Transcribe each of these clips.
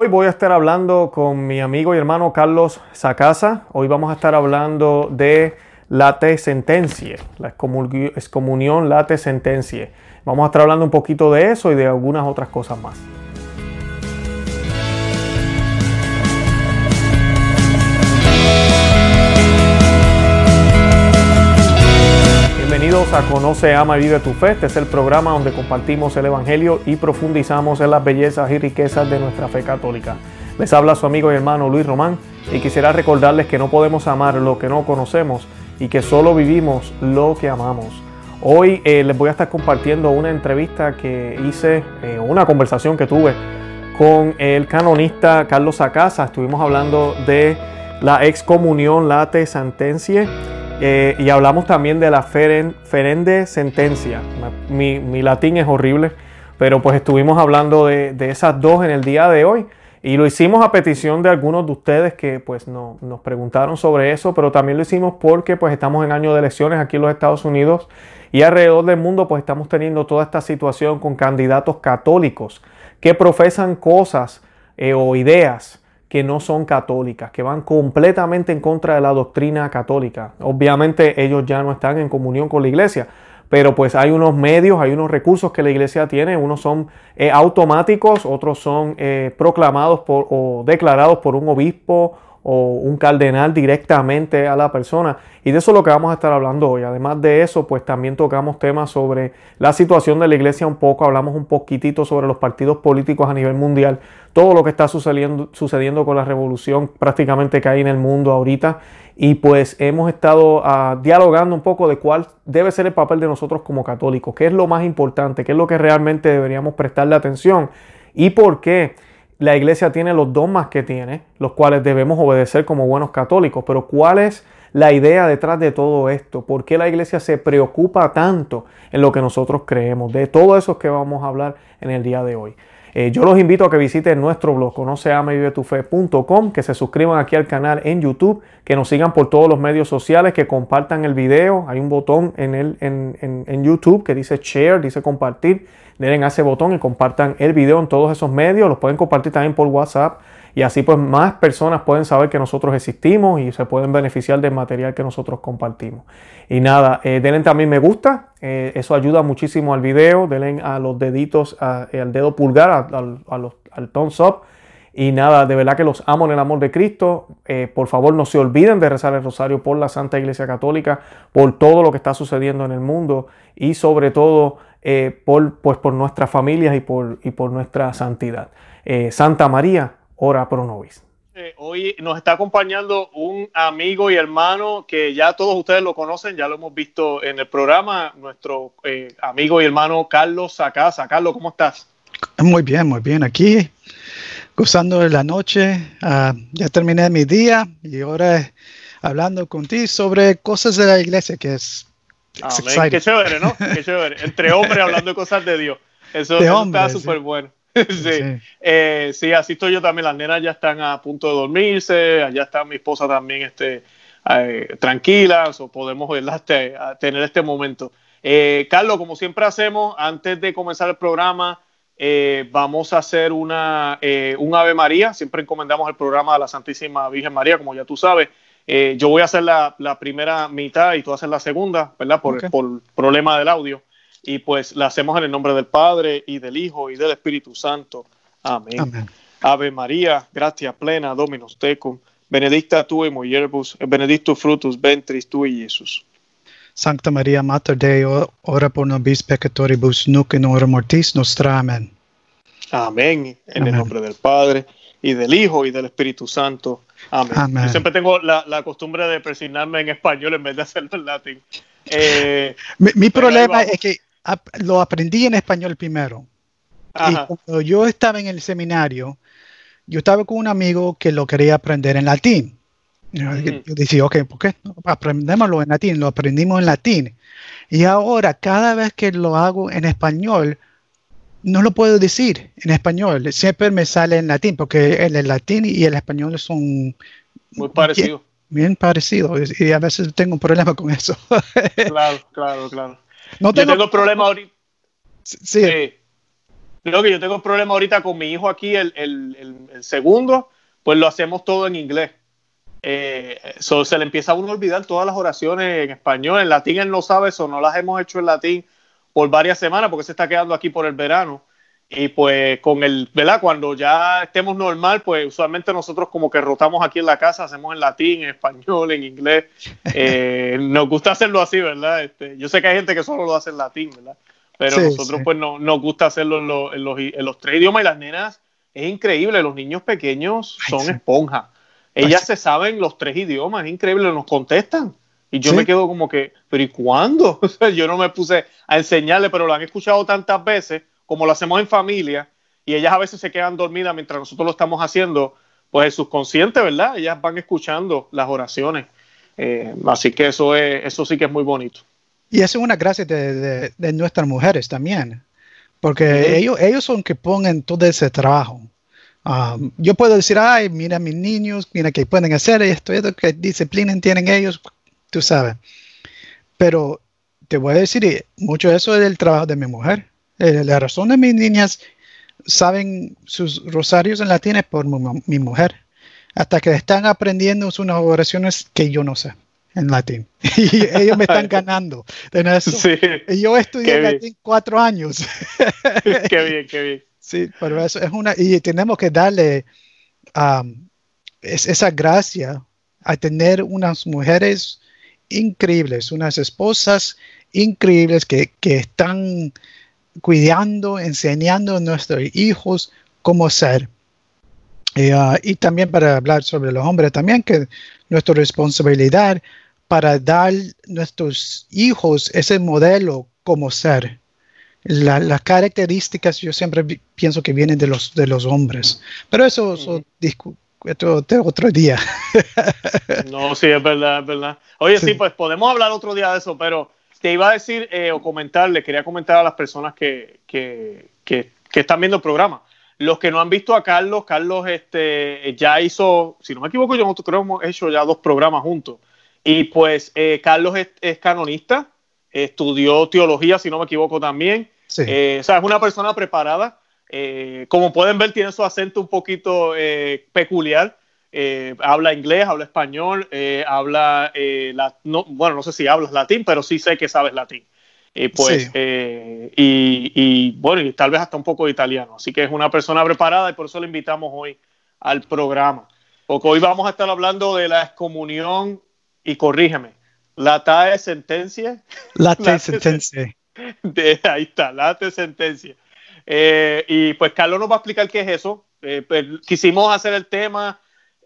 Hoy voy a estar hablando con mi amigo y hermano Carlos Sacasa. Hoy vamos a estar hablando de late sentencia, la excomunión late sentencia. Vamos a estar hablando un poquito de eso y de algunas otras cosas más. Bienvenidos a Conoce, Ama y Vive tu Fe. Este es el programa donde compartimos el Evangelio y profundizamos en las bellezas y riquezas de nuestra fe católica. Les habla su amigo y hermano Luis Román y quisiera recordarles que no podemos amar lo que no conocemos y que solo vivimos lo que amamos. Hoy eh, les voy a estar compartiendo una entrevista que hice, eh, una conversación que tuve con el canonista Carlos Acasa. Estuvimos hablando de la excomunión late sentencia eh, y hablamos también de la ferende sentencia. Mi, latín es horrible, pero pues estuvimos hablando de, esas dos en el día de hoy. Y lo hicimos a petición de algunos de ustedes que pues nos preguntaron sobre eso, pero también lo hicimos porque pues estamos en año de elecciones aquí en los Estados Unidos y alrededor del mundo pues estamos teniendo toda esta situación con candidatos católicos que profesan cosas eh, o ideas que no son católicas, que van completamente en contra de la doctrina católica. Obviamente ellos ya no están en comunión con la iglesia, pero pues hay unos medios, hay unos recursos que la iglesia tiene, unos son eh, automáticos, otros son eh, proclamados por, o declarados por un obispo o un cardenal directamente a la persona. Y de eso es lo que vamos a estar hablando hoy. Además de eso, pues también tocamos temas sobre la situación de la iglesia un poco, hablamos un poquitito sobre los partidos políticos a nivel mundial, todo lo que está sucediendo, sucediendo con la revolución prácticamente que hay en el mundo ahorita. Y pues hemos estado ah, dialogando un poco de cuál debe ser el papel de nosotros como católicos, qué es lo más importante, qué es lo que realmente deberíamos prestarle atención y por qué la iglesia tiene los dogmas que tiene, los cuales debemos obedecer como buenos católicos, pero ¿cuál es la idea detrás de todo esto? ¿Por qué la iglesia se preocupa tanto en lo que nosotros creemos? De todo eso que vamos a hablar en el día de hoy. Eh, yo los invito a que visiten nuestro blog conoceamevivetufe.com, que se suscriban aquí al canal en YouTube, que nos sigan por todos los medios sociales, que compartan el video. Hay un botón en, el, en, en YouTube que dice share, dice compartir den a ese botón y compartan el video en todos esos medios. Los pueden compartir también por WhatsApp y así pues más personas pueden saber que nosotros existimos y se pueden beneficiar del material que nosotros compartimos. Y nada, eh, denle también me gusta, eh, eso ayuda muchísimo al video, denle a los deditos, al dedo pulgar, al thumbs up. Y nada, de verdad que los amo en el amor de Cristo. Eh, por favor, no se olviden de rezar el rosario por la Santa Iglesia Católica, por todo lo que está sucediendo en el mundo y sobre todo eh, por, pues, por nuestras familias y por, y por nuestra santidad. Eh, Santa María, ora pro nobis. Eh, hoy nos está acompañando un amigo y hermano que ya todos ustedes lo conocen, ya lo hemos visto en el programa, nuestro amigo y hermano Carlos Sacasa. Carlos, ¿cómo estás? Muy bien, muy bien. Aquí, gozando de la noche. Ah, ya terminé mi día y ahora hablando contigo sobre cosas de la iglesia, que es Amén. Qué chévere, ¿no? Qué chévere. Entre hombres hablando de cosas de Dios. Eso, está súper bueno. sí. Eh, sí. así estoy yo también. Las nenas ya están a punto de dormirse. Allá está mi esposa también este, eh, tranquilas o podemos este, tener este momento. Eh, Carlos, como siempre hacemos, antes de comenzar el programa, vamos a hacer una, un Ave María. Siempre encomendamos el programa a la Santísima Virgen María, como ya tú sabes. Eh, yo voy a hacer la, primera mitad y tú haces la segunda, ¿verdad? Por, el problema del audio. Y pues la hacemos en el nombre del Padre y del Hijo y del Espíritu Santo. Amén. Ave María, gratia plena, Dominus tecum, benedicta tu in mulieribus, benedictus frutus ventris tui, Jesús. Sancta María, Mater Dei, ora pro nobis peccatoribus, nunc in hora mortis nostra. Amén. Amén. En el nombre del Padre y del Hijo y del Espíritu Santo. Amén. Yo siempre tengo la, la, costumbre de presignarme en español en vez de hacerlo en latín. Eh, mi, problema es que lo aprendí en español primero. Y cuando yo estaba en el seminario, yo estaba con un amigo que lo quería aprender en latín. Yo decía, ok, ¿por qué? Aprendémoslo en latín, lo aprendimos en latín. Y ahora, cada vez que lo hago en español, no lo puedo decir en español, siempre me sale en latín, porque el, latín y el español son muy parecidos. Bien, parecidos, y a veces tengo un problema con eso. claro, claro, claro. No tengo, Yo tengo problema ahorita. Sí. Creo que yo tengo un problema ahorita con mi hijo aquí, el, segundo, pues lo hacemos todo en inglés. Eh, se le empieza a uno a olvidar todas las oraciones en español, en latín él no sabe eso, no las hemos hecho en latín por varias semanas porque se está quedando aquí por el verano. Y pues con el, ¿verdad? Cuando ya estemos normal, pues usualmente nosotros como que rotamos aquí en la casa, hacemos en latín, en español, en inglés. Eh, nos gusta hacerlo así, ¿verdad? Este, yo sé que hay gente que solo lo hace en latín, ¿verdad? Pero nosotros pues no, nos gusta hacerlo en, los, en, los, tres idiomas y las nenas, es increíble, los niños pequeños son esponjas. Ellas se saben los tres idiomas, es increíble, nos contestan. Y yo me quedo como que, pero ¿y cuándo? yo no me puse a enseñarle, pero lo han escuchado tantas veces como lo hacemos en familia, y ellas a veces se quedan dormidas mientras nosotros lo estamos haciendo, pues el subconsciente, ¿verdad? Ellas van escuchando las oraciones. Eh, así que eso, es, eso sí que es muy bonito. Y eso es una gracia de, nuestras mujeres también, porque ellos, ellos son que ponen todo ese trabajo. Um, yo puedo decir, ay, mira mis niños, mira que pueden hacer esto, esto, que disciplina tienen ellos, tú sabes. Pero te voy a decir, mucho de eso es el trabajo de mi mujer. Eh, la razón de mis niñas saben sus rosarios en latín es por mi, mujer. Hasta que están aprendiendo unas oraciones que yo no sé en latín. Y ellos me están ganando. Y yo estudié latín cuatro años. qué bien, qué bien. Sí, pero eso es una. Y tenemos que darle um, esa gracia a tener unas mujeres increíbles, unas esposas increíbles que, que están cuidando, enseñando a nuestros hijos cómo ser. Ah, y también para hablar sobre los hombres, también que nuestra responsabilidad para dar a nuestros hijos ese modelo como ser. las características yo siempre pienso que vienen de los, de los hombres, pero eso, es otro, día. no, sí, es verdad, es verdad. Oye, sí. pues podemos hablar otro día de eso, pero te iba a decir eh, o comentar, le quería comentar a las personas que, que, que, están viendo el programa. Los que no han visto a Carlos, Carlos este, ya hizo, si no me equivoco, yo creo que hemos hecho ya dos programas juntos. Y pues eh, Carlos es, canonista, estudió teología, si no me equivoco también. Eh, o sea, es una persona preparada. Como pueden ver, tiene su acento un poquito peculiar. Eh, habla inglés, habla español, eh, habla, eh, bueno, no sé si hablas latín, pero sí sé que sabes latín. pues, y, bueno, y tal vez hasta un poco de italiano. Así que es una persona preparada y por eso le invitamos hoy al programa. Porque hoy vamos a estar hablando de la excomunión y corrígeme, la TAE sentencia. La TAE sentencia. ahí está, la TAE sentencia. Y pues Carlos nos va a explicar qué es eso. Pues, quisimos hacer el tema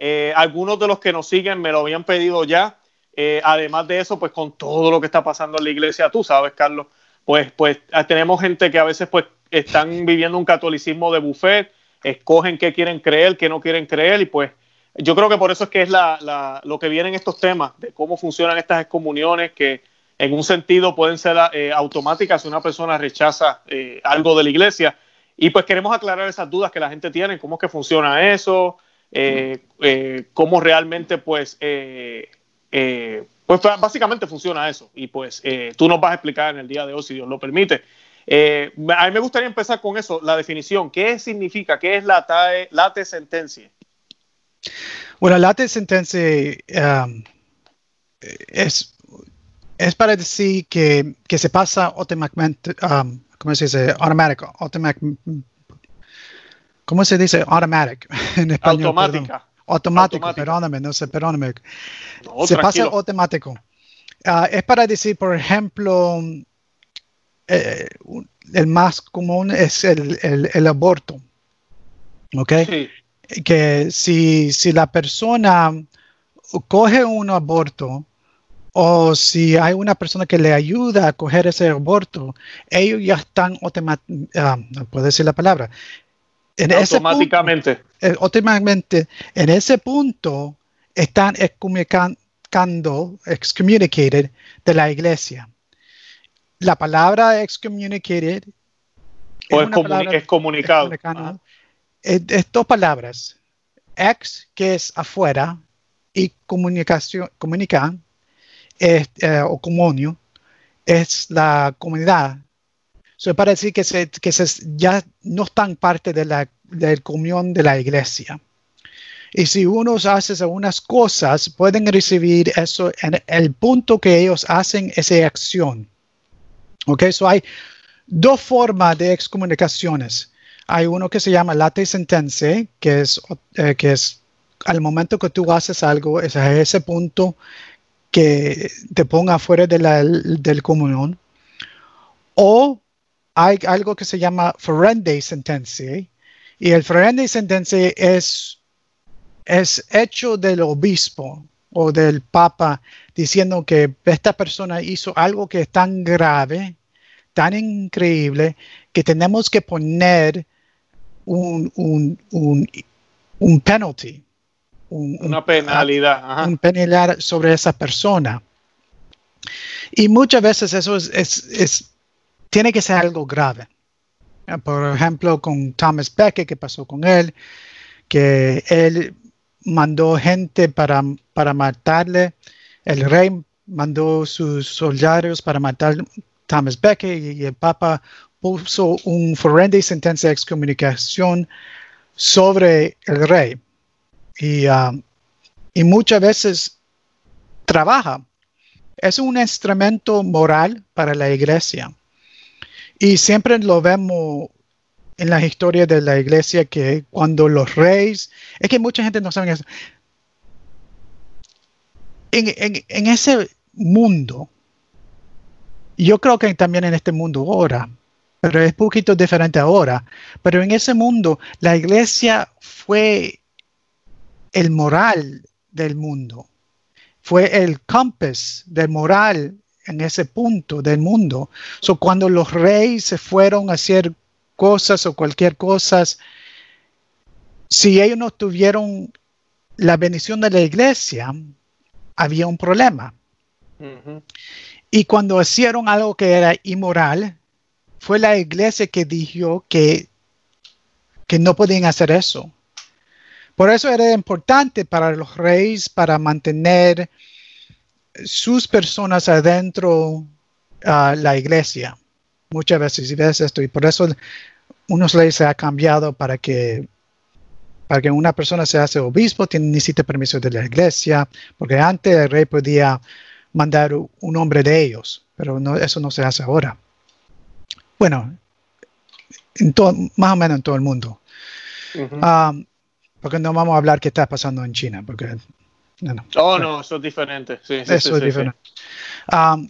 eh, algunos de los que nos siguen me lo habían pedido ya. Eh, además de eso, pues con todo lo que está pasando en la iglesia, tú sabes, Carlos, pues, pues ah, tenemos gente que a veces pues están viviendo un catolicismo de buffet, escogen qué quieren creer, qué no quieren creer y pues yo creo que por eso es que es la, lo que vienen estos temas de cómo funcionan estas excomuniones que en un sentido pueden ser eh, automáticas si una persona rechaza algo de la iglesia. Y pues queremos aclarar esas dudas que la gente tiene, cómo es que funciona eso, eh, eh, cómo realmente pues, eh, pues básicamente funciona eso. Y pues tú nos vas a explicar en el día de hoy, si Dios lo permite. a mí me gustaría empezar con eso, la definición. ¿Qué significa? ¿Qué es la TAE, late sentencia? Bueno, late sentencia um, es, es para decir que, que se pasa automáticamente, um, ¿cómo se dice? Automático, ¿Cómo se dice automatic en español? Automática. Automático, perdóname, no sé, perdóname. se pasa automático. Ah, es para decir, por ejemplo, eh, el más común es el, aborto. ¿Ok? Que si, si la persona coge un aborto, o si hay una persona que le ayuda a coger ese aborto, ellos ya están automáticamente, no puedo decir la palabra, automáticamente. Eh, automáticamente, en ese punto están excommunicando, excommunicated de la iglesia. La palabra excommunicated o es, comunicado. Es, dos palabras. Ex, que es afuera, y comunicación, comunicar, es, eh, o comunio, es la comunidad. Eso para decir que, se, que se, ya no están parte de la, del comunión de la iglesia. Y si uno hace algunas cosas, pueden recibir eso en el punto que ellos hacen esa acción. Ok, so hay dos formas de excomunicaciones. Hay uno que se llama late sentencia, que es, eh, que es al momento que tú haces algo, es a ese punto que te ponga fuera de la, del comunión. O hay algo que se llama ferende sentencia. Y el ferende sentencia es, es hecho del obispo o del papa diciendo que esta persona hizo algo que es tan grave, tan increíble, que tenemos que poner un, un, un, un penalty, una penalidad, un penalidad sobre esa persona. Y muchas veces eso es, es, tiene que ser algo grave. Por ejemplo, con Thomas Becket, que pasó con él, que él mandó gente para, para matarle. El rey mandó sus soldados para matar Thomas Becket y, el Papa puso un forense sentencia de excomunicación sobre el rey. Um, y, muchas veces trabaja. Es un instrumento moral para la iglesia. Y siempre lo vemos en la historia de la iglesia que cuando los reyes, es que mucha gente no sabe eso. En, ese mundo, yo creo que también en este mundo ahora, pero es un poquito diferente ahora, pero en ese mundo la iglesia fue el moral del mundo. Fue el compass del moral en ese punto del mundo. So, cuando los reyes se fueron a hacer cosas o cualquier cosa, si ellos no tuvieron la bendición de la iglesia, había un problema. Y cuando hicieron algo que era inmoral, fue la iglesia que dijo que, que no podían hacer eso. Por eso era importante para los reyes, para mantener sus personas adentro a la iglesia. Muchas veces y ves esto, y por eso unos leyes se ha cambiado para que para que una persona se hace obispo, tiene, necesita permiso de la iglesia, porque antes el rey podía mandar un hombre de ellos, pero no, eso no se hace ahora. Bueno, en todo, más o menos en todo el mundo. Porque no vamos a hablar qué está pasando en China, porque no, Oh, no, eso es diferente. Sí, eso es diferente. Um,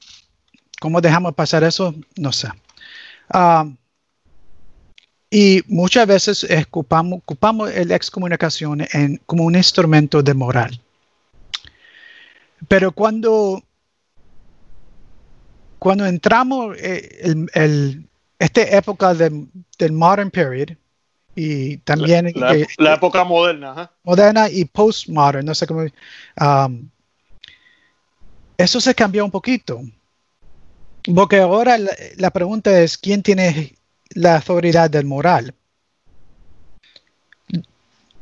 ¿Cómo dejamos pasar eso? No sé. Um, y muchas veces ocupamos, ocupamos la excomunicación en, como un instrumento de moral. Pero cuando, cuando entramos en eh, el, esta época del modern period, y también la, época moderna moderna y postmodern no sé cómo um, eso se cambió un poquito. Porque ahora la, pregunta es quién tiene la autoridad del moral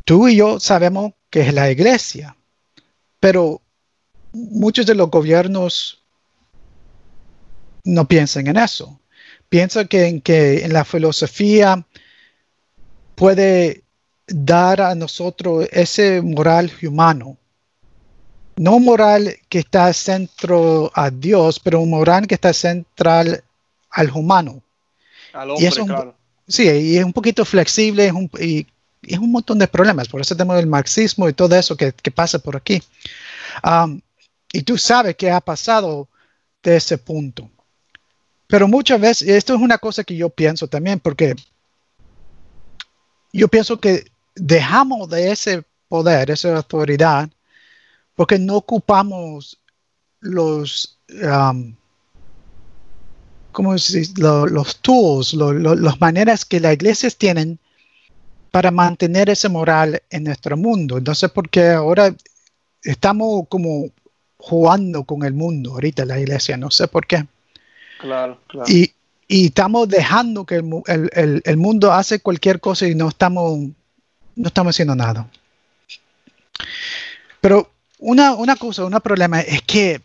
tú y yo sabemos que es la iglesia pero muchos de los gobiernos no piensan en eso. Piensan que en que en la filosofía puede dar a nosotros ese moral humano. No moral que está centro a Dios, pero un moral que está central al humano. Al hombre, claro. Sí, y es un poquito flexible es un, y, es un montón de problemas. Por eso tenemos el marxismo y todo eso que, pasa por aquí. Um, y tú sabes qué ha pasado de ese punto. Pero muchas veces, esto es una cosa que yo pienso también, porque yo pienso que dejamos de ese poder, esa autoridad, porque no ocupamos los, um, ¿cómo los tools, las maneras que las iglesias tienen para mantener ese moral en nuestro mundo. Entonces, porque ahora estamos como jugando con el mundo ahorita la iglesia, no sé por qué. Claro, claro. Y, y estamos dejando que el, mundo hace cualquier cosa y no estamos, no estamos haciendo nada. Pero una, una cosa, un problema es que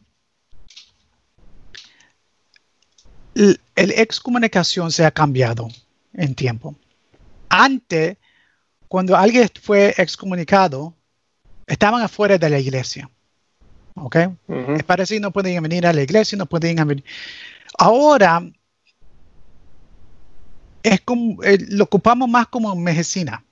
el, excomunicación se ha cambiado en tiempo. Antes, cuando alguien fue excomunicado, estaban afuera de la iglesia. ¿Ok? Es parecido, no pueden venir a la iglesia, no pueden venir. Ahora, es como, eh, lo ocupamos más como medicina.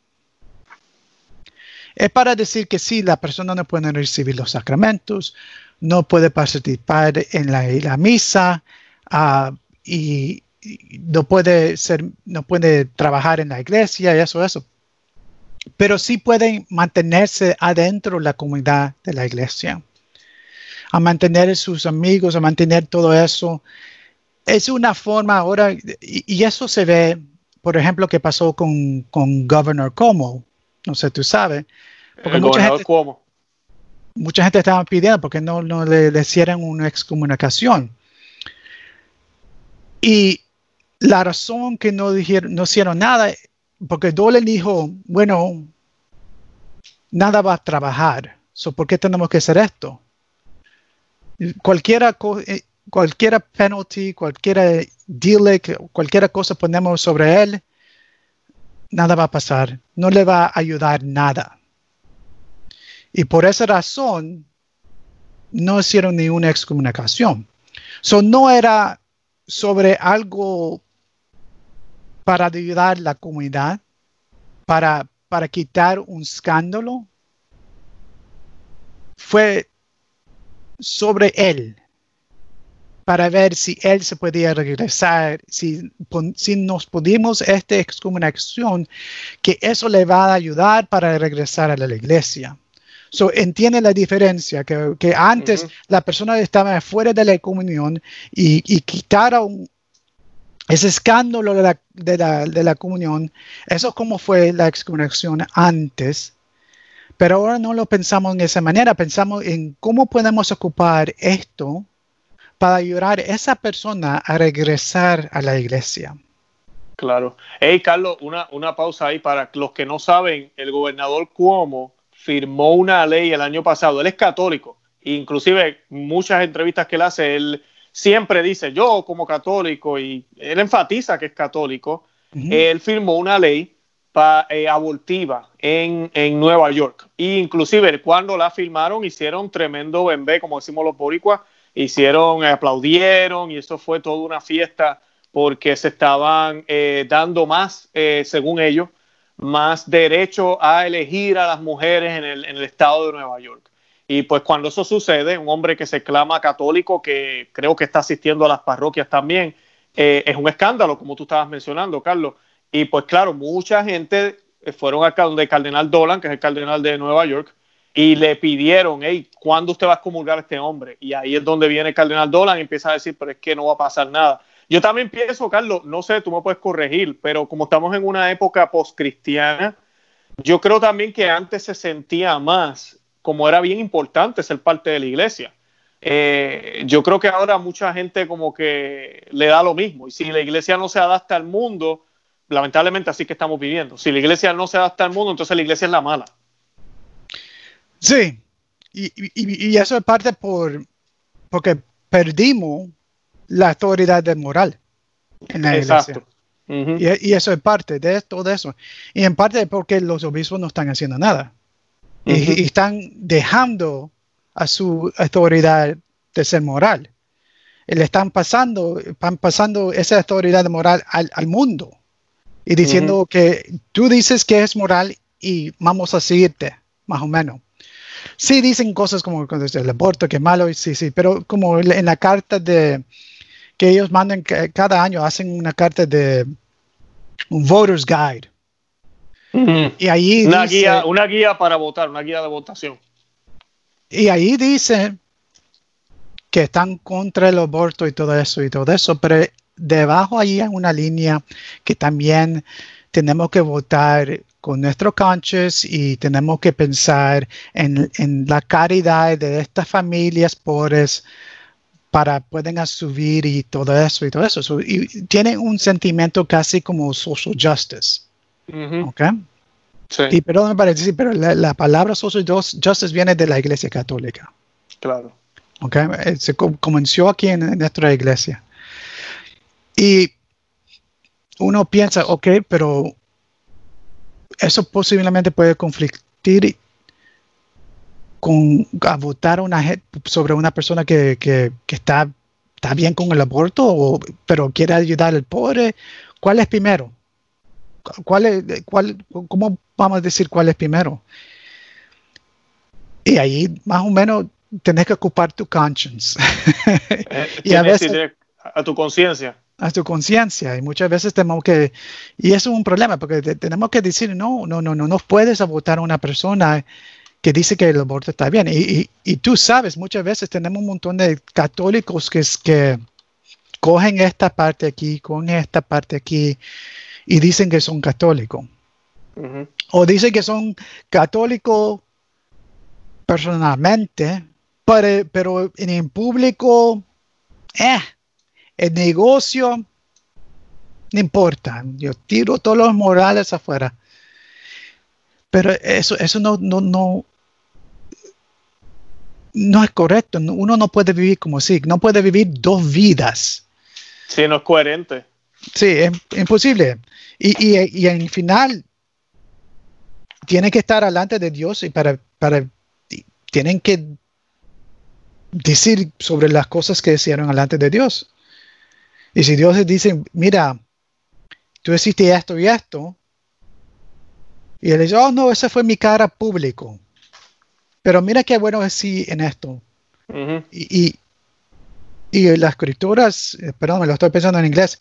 Es para decir que sí, la persona no puede recibir los sacramentos, no puede participar en la, misa ah, y, no puede ser, no puede trabajar en la iglesia y eso, eso. Pero sí pueden mantenerse adentro de la comunidad de la iglesia, a mantener sus amigos, a mantener todo eso. Es una forma ahora, y, eso se ve, por ejemplo, que pasó con, con Governor Como, no sé, tú sabes. Porque mucha gente, mucha gente estaba pidiendo porque no, no le, hicieran una excomunicación. Y la razón que no, dijeron, no hicieron nada, porque Dolan dijo, bueno, nada va a trabajar, so, ¿por qué tenemos que hacer esto? Cualquiera, eh, cualquiera penalty, cualquiera deal, cualquier cosa ponemos sobre él, nada va a pasar, no le va a ayudar nada. Y por esa razón, no hicieron ni una excomunicación. So, no era sobre algo para ayudar a la comunidad, para, para quitar un escándalo. Fue sobre él, para ver si él se podía regresar, si, si nos pudimos esta excomunicación, que eso le va a ayudar para regresar a la iglesia. So, entiende la diferencia, que, antes la persona estaba fuera de la comunión y, y quitaron ese escándalo de la, comunión. Eso es como fue la excomunión antes. Pero ahora no lo pensamos en esa manera, pensamos en cómo podemos ocupar esto para ayudar a esa persona a regresar a la iglesia. Claro. Hey, Carlos, una, una pausa ahí para los que no saben, el gobernador Cuomo firmó una ley el año pasado. Él es católico, inclusive muchas entrevistas que él hace, él siempre dice, yo como católico, y él enfatiza que es católico, él firmó una ley eh, abortiva en, en, Nueva York. E inclusive cuando la firmaron hicieron tremendo bembé, como decimos los boricuas, hicieron, aplaudieron y eso fue toda una fiesta porque se estaban eh, dando más, eh, según ellos, más derecho a elegir a las mujeres en el, en el estado de Nueva York. Y pues cuando eso sucede, un hombre que se clama católico, que creo que está asistiendo a las parroquias también, eh, es un escándalo, como tú estabas mencionando, Carlos. Y pues claro, mucha gente eh, fueron acá donde cardenal Dolan, que es el cardenal de Nueva York, y le pidieron, hey, ¿cuándo usted va a excomulgar a este hombre? Y ahí es donde viene cardenal Dolan y empieza a decir, pero es que no va a pasar nada. Yo también pienso, Carlos, no sé, tú me puedes corregir, pero como estamos en una época post-cristiana, yo creo también que antes se sentía más como era bien importante ser parte de la iglesia. Eh, yo creo que ahora mucha gente como que le da lo mismo y si la iglesia no se adapta al mundo, lamentablemente así que estamos viviendo. Si la iglesia no se adapta al mundo, entonces la iglesia es la mala. Sí, y, eso es parte por porque perdimos la autoridad de moral en la iglesia. y, eso es parte de todo eso. Y en parte porque los obispos no están haciendo nada. y, están dejando a su autoridad de ser moral. Y le están pasando, están pasando esa autoridad moral al, al mundo. Y diciendo que tú dices que es moral y vamos a seguirte, más o menos. Sí, dicen cosas como el aborto, que es malo, sí, sí, pero como en la carta de, que ellos mandan cada año, hacen una carta de un voter's guide. Y ahí una guía, una guía para votar, una guía de votación. Y ahí dice que están contra el aborto y todo eso y todo eso, pero debajo ahí hay una línea que también tenemos que votar con nuestros canches y tenemos que pensar en, en la caridad de estas familias pobres para pueden subir y todo eso y todo eso. y tiene un sentimiento casi como social justice. ¿Ok? Sí. Y perdón, me parece, pero la, palabra social justice viene de la iglesia católica. Claro. ¿Ok? Eh, se comenzó aquí en, nuestra iglesia. Y uno piensa, ok, pero eso posiblemente puede conflictir con a votar una, sobre una persona que, está, está, bien con el aborto, pero quiere ayudar al pobre. ¿Cuál es primero? ¿Cuál es, cuál, ¿Cómo vamos a decir cuál es primero? Y ahí más o menos tenés que ocupar tu conscience. Eh, y a veces a tu conciencia. A tu conciencia. Y muchas veces tenemos que, y eso es un problema, porque tenemos que decir, no, no, no, no, no puedes votar a una persona que dice que el aborto está bien. Y, y, tú sabes, muchas veces tenemos un montón de católicos que, que cogen esta parte aquí, cogen esta parte aquí y dicen que son católicos. O dicen que son católicos personalmente, pero, pero en el público, eh, el negocio, no importa. Yo tiro todos los morales afuera. Pero eso, eso no, no, no, no es correcto. Uno no puede vivir como si, no puede vivir dos vidas. Sí, no es coherente. Sí, es imposible. Y, y, y en final, tiene que estar delante de Dios y para, para, tienen que decir sobre las cosas que hicieron delante de Dios. Y si Dios les dice, mira, tú hiciste esto y esto, y él dice, oh no, esa fue mi cara público. Pero mira qué bueno es sí en esto. y, y, las escrituras, eh, perdón, me lo estoy pensando en inglés,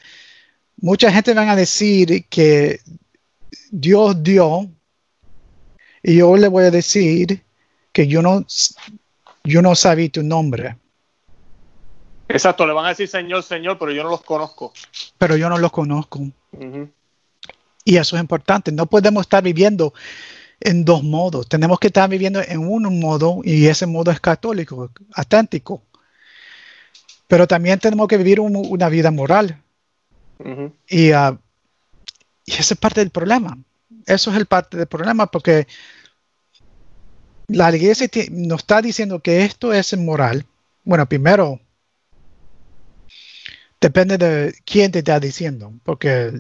mucha gente van a decir que Dios dio, y yo le voy a decir que yo no, yo no sabía tu nombre. Exacto, le van a decir Señor, Señor, pero yo no los conozco. Pero yo no los conozco. Y eso es importante. No podemos estar viviendo en dos modos. Tenemos que estar viviendo en un modo y ese modo es católico, auténtico. Pero también tenemos que vivir una vida moral. y, uh, y esa es parte del problema. Eso es el parte del problema porque la iglesia nos está diciendo que esto es moral. Bueno, primero, depende de quién te está diciendo, porque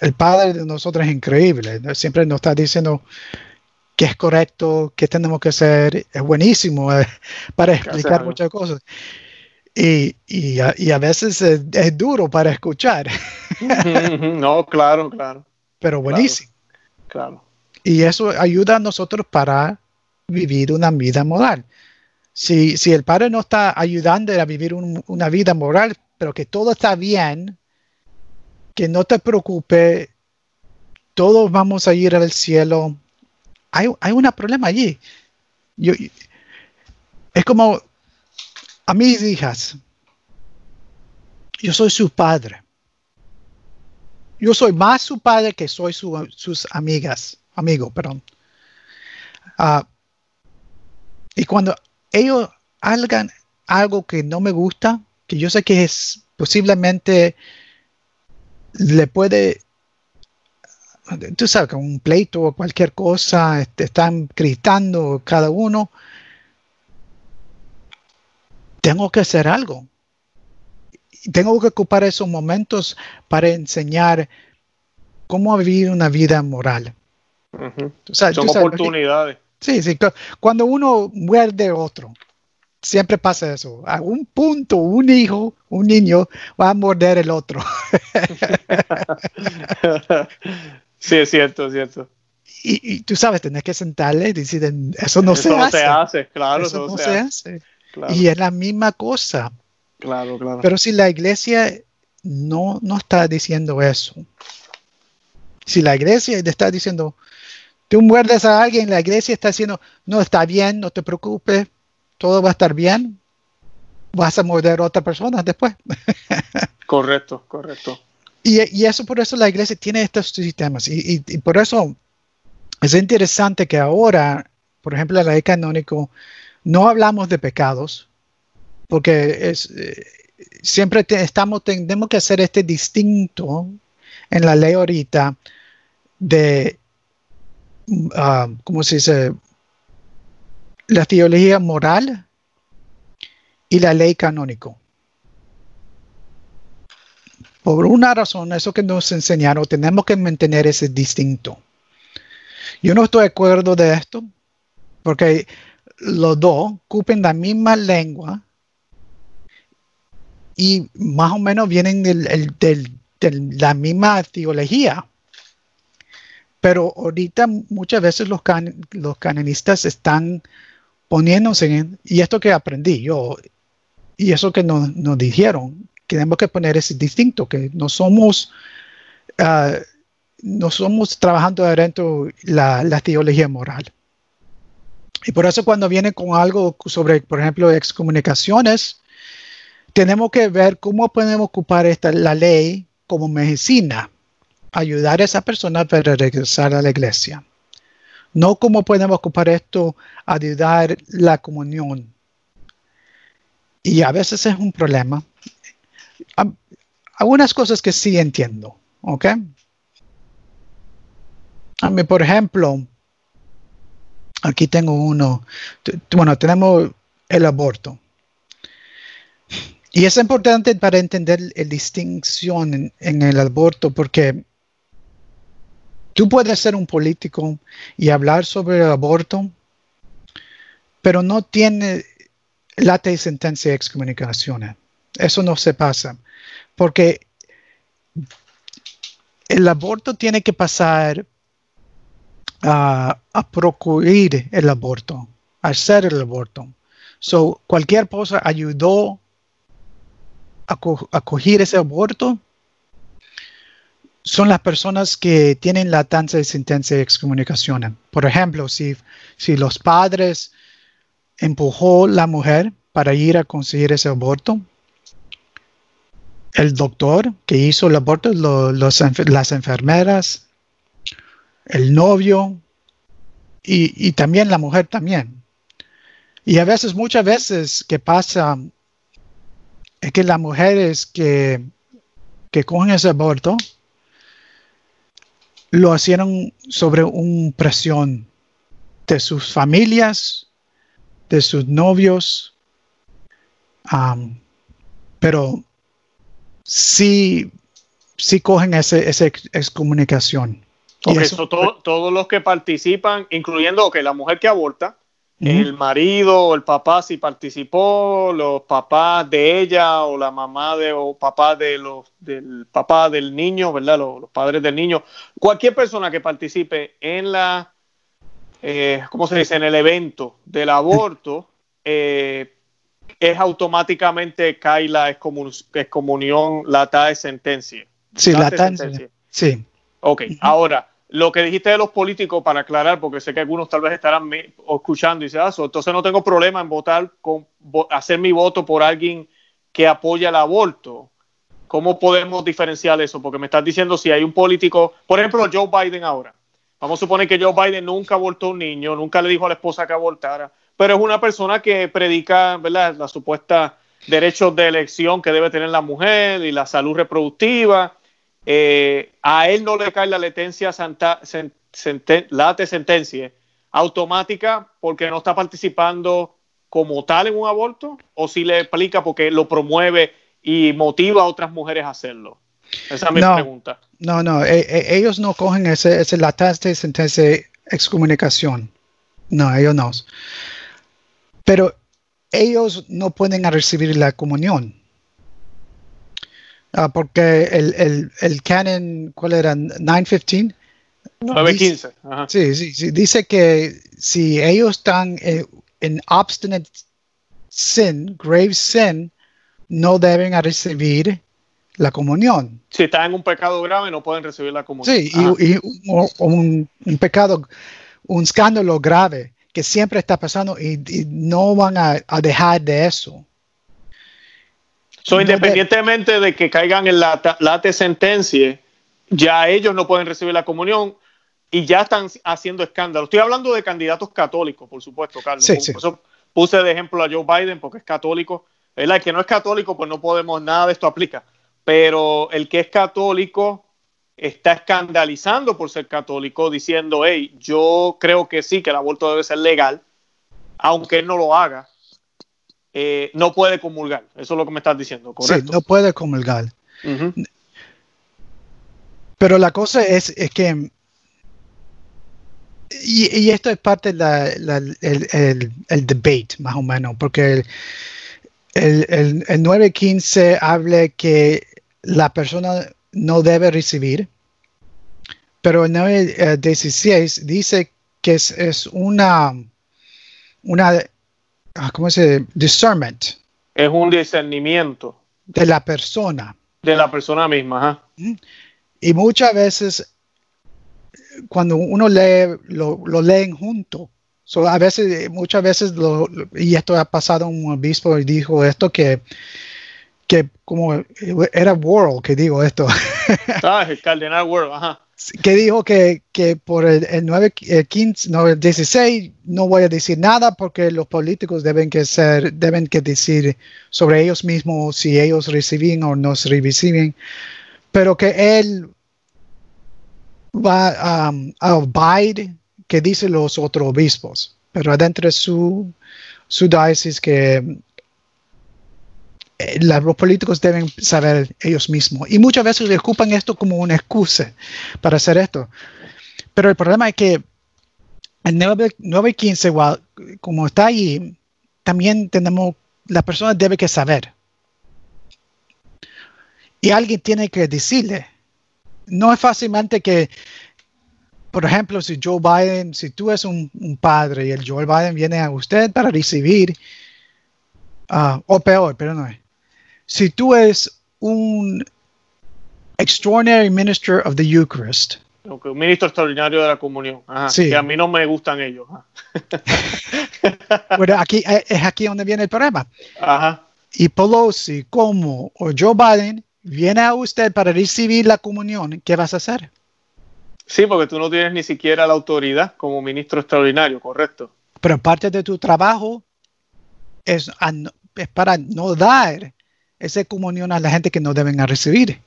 el Padre de nosotros es increíble, siempre nos está diciendo que es correcto, qué tenemos que hacer, es buenísimo eh, para explicar muchas cosas. Y, y, a, veces es, duro para escuchar. no, claro, claro. Pero buenísimo. Claro. Y eso ayuda a nosotros para vivir una vida moral. Si, el Padre no está ayudando a vivir una vida moral, pero que todo está bien, que no te preocupe, todos vamos a ir al cielo. Hay, hay un problema allí. Yo, es como a mis hijas. Yo soy su padre. Yo soy más su padre que soy sus amigas, amigo, perdón. Ah, y cuando ellos hagan algo que no me gusta, que yo sé que es posiblemente le puede, tú sabes, un pleito o cualquier cosa, este, están gritando cada uno. Tengo que hacer algo. Tengo que ocupar esos momentos para enseñar cómo vivir una vida moral. Son oportunidades. Sí, sí. Cuando uno muerde otro, Siempre pasa eso. A un punto, un hijo, un niño va a morder el otro. sí, es cierto, es cierto. Y, tú sabes, tenés que sentarle y decir, eso no se hace. hace, claro. Eso no se, hace. Y es la misma cosa. Claro, claro. Pero si la iglesia no, no está diciendo eso, si la iglesia está diciendo, tú muerdes a alguien, la iglesia está diciendo, no está bien, no te preocupes, todo va a estar bien, vas a morder a otra persona después. correcto, correcto. Y, eso por eso la iglesia tiene estos sistemas. Y, por eso es interesante que ahora, por ejemplo, en la ley canónico, no hablamos de pecados, porque es, eh, siempre estamos, tenemos que hacer este distinto en la ley ahorita de, uh, ¿cómo se dice? la teología moral y la ley canónico. por una razón, eso que nos enseñaron, tenemos que mantener ese distinto. Yo no estoy de acuerdo de esto, porque los dos ocupen la misma lengua y más o menos vienen de la misma teología. Pero ahorita muchas veces los, los canonistas están poniéndose en, y esto que aprendí yo, y eso que nos, dijeron, tenemos que poner ese distinto, que no somos, ah, no somos trabajando adentro la, la teología moral. Y por eso cuando viene con algo sobre, por ejemplo, excomunicaciones, tenemos que ver cómo podemos ocupar esta, la ley como medicina, ayudar a esa persona para regresar a la iglesia. No cómo podemos ocupar esto, ayudar la comunión. Y a veces es un problema. Algunas cosas que sí entiendo, ¿ok? A mí, por ejemplo, aquí tengo uno, bueno, tenemos el aborto. Y es importante para entender la distinción en, el aborto porque tú puedes ser un político y hablar sobre el aborto, pero no tiene la sentencia de excomunicación. Eso no se pasa porque el aborto tiene que pasar a, procurar el aborto, a hacer el aborto. So, cualquier cosa ayudó a, acoger ese aborto son las personas que tienen la tasa de sentencia de excomunicación. Por ejemplo, si, si los padres empujó la mujer para ir a conseguir ese aborto, el doctor que hizo el aborto, las enfermeras, el novio y, también la mujer también. Y a veces, muchas veces que pasa es que las mujeres que, que cogen ese aborto lo hicieron sobre una presión de sus familias, de sus novios, pero sí, sí cogen esa excomunicación. Okay, eso, todos los que participan, incluyendo que la mujer que aborta, el marido o el papá si participó, los papás de ella o la mamá de o papá de los del papá del niño, ¿verdad? Los, padres del niño, cualquier persona que participe en la eh, ¿cómo se dice? en el evento del aborto eh, es automáticamente cae la excomunión, la de sentencia. Sí, la sentencia. Sí. Ok, ahora, lo que dijiste de los políticos, para aclarar, porque sé que algunos tal vez estarán escuchando y dicen, ah, entonces no tengo problema en votar, con, hacer mi voto por alguien que apoya el aborto. ¿Cómo podemos diferenciar eso? Porque me estás diciendo si hay un político, por ejemplo, Joe Biden ahora. Vamos a suponer que Joe Biden nunca abortó a un niño, nunca le dijo a la esposa que abortara, pero es una persona que predica, ¿verdad? La supuesta derechos de elección que debe tener la mujer y la salud reproductiva eh, a él no le cae la latencia santa, late sentencia automática porque no está participando como tal en un aborto o si le explica porque lo promueve y motiva a otras mujeres a hacerlo. Esa es mi pregunta. No, no, e, e, ellos no cogen ese, ese latente sentencia de excomunicación. No, ellos no. Pero ellos no pueden recibir la comunión. Ah, porque el, el, el, Canon, ¿cuál era? 915. 915. sí, sí, sí, dice que si ellos están eh, en obstinate sin, grave sin, no deben recibir la comunión. Si están en un pecado grave, no pueden recibir la comunión. Sí, y, un, un, pecado, un escándalo grave que siempre está pasando y, no van a, a, dejar de eso. So, independientemente de que caigan en la late sentencia, ya ellos no pueden recibir la comunión y ya están haciendo escándalo. Estoy hablando de candidatos católicos, por supuesto, Carlos. Sí, sí. eso puse de ejemplo a Joe Biden porque es católico. El que no es católico, pues no podemos, nada de esto aplica. Pero el que es católico está escandalizando por ser católico, diciendo, hey, yo creo que sí, que el aborto debe ser legal, aunque él no lo haga. Eh, no puede comulgar. Eso es lo que me estás diciendo, ¿correcto? Sí, no puede comulgar. Pero la cosa es, es que, y, esto es parte del el, debate, más o menos, porque el, el, 915 habla que la persona no debe recibir, pero el 916 dice que es, es una, una, ¿cómo se dice? Discernment. Es un discernimiento. De la persona. De la persona misma. Y muchas veces, cuando uno lee, lo, lo leen junto. a veces, muchas veces, y esto ha pasado, un obispo dijo esto que, que como era World que digo esto. Ah, el cardenal World, ajá. Que dijo que, por el, el 9, 15, 16 no voy a decir nada porque los políticos deben que ser, deben que decir sobre ellos mismos si ellos reciben o no reciben, pero que él va um, a abide que dicen los otros obispos, pero adentro de su, su diócesis que eh, los políticos deben saber ellos mismos. Y muchas veces ocupan esto como una excusa para hacer esto. Pero el problema es que el 915, como está ahí, también tenemos, la persona debe que saber. Y alguien tiene que decirle. No es fácilmente que, por ejemplo, si Joe Biden, si tú eres un, padre y el Joe Biden viene a usted para recibir, ah, o peor, pero no es si tú eres un extraordinary minister of the Eucharist, un ministro extraordinario de la comunión, que a mí no me gustan ellos. bueno, aquí eh, es aquí donde viene el problema. Y Pelosi, como o Joe Biden, viene a usted para recibir la comunión, ¿qué vas a hacer? Sí, porque tú no tienes ni siquiera la autoridad como ministro extraordinario, correcto. Pero parte de tu trabajo es, es para no dar esa comunión a la gente que no deben recibir.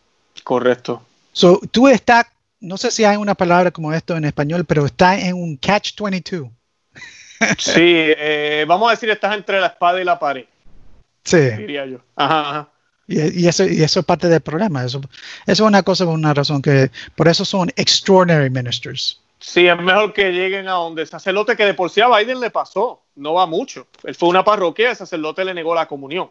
Correcto. So, tú estás, no sé si hay una palabra como esto en español, pero está en un catch 22. sí, eh, vamos a decir, estás entre la espada y la pared. Sí. Diría yo. Ajá, Y, eso, y eso es parte del problema. Eso, es una cosa una razón que por eso son extraordinary ministers. Sí, es mejor que lleguen a donde el sacerdote que de por sí a Biden le pasó, no va mucho. Él fue una parroquia, el sacerdote le negó la comunión.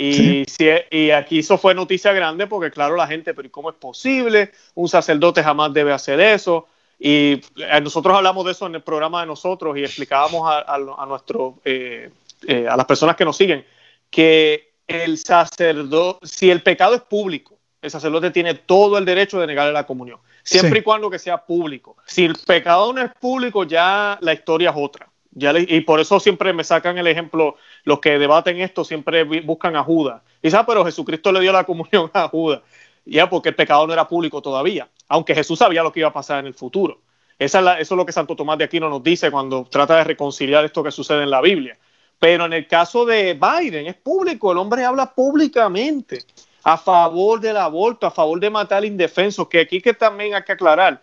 Y, y aquí eso fue noticia grande porque, claro, la gente, pero ¿cómo es posible? Un sacerdote jamás debe hacer eso. Y eh, nosotros hablamos de eso en el programa de nosotros y explicábamos a, a, nuestro, eh, eh, a las personas que nos siguen que el sacerdote, si el pecado es público, el sacerdote tiene todo el derecho de negarle la comunión, siempre y cuando que sea público. Si el pecado no es público, ya la historia es otra. Y por eso siempre me sacan el ejemplo, los que debaten esto siempre buscan a Judas. Y ah, pero Jesucristo le dio la comunión a Judas. Ya, porque el pecado no era público todavía, aunque Jesús sabía lo que iba a pasar en el futuro. Esa eso es lo que Santo Tomás de Aquino nos dice cuando trata de reconciliar esto que sucede en la Biblia. Pero en el caso de Biden es público, el hombre habla públicamente a favor del aborto, a favor de matar indefensos, que aquí que también hay que aclarar,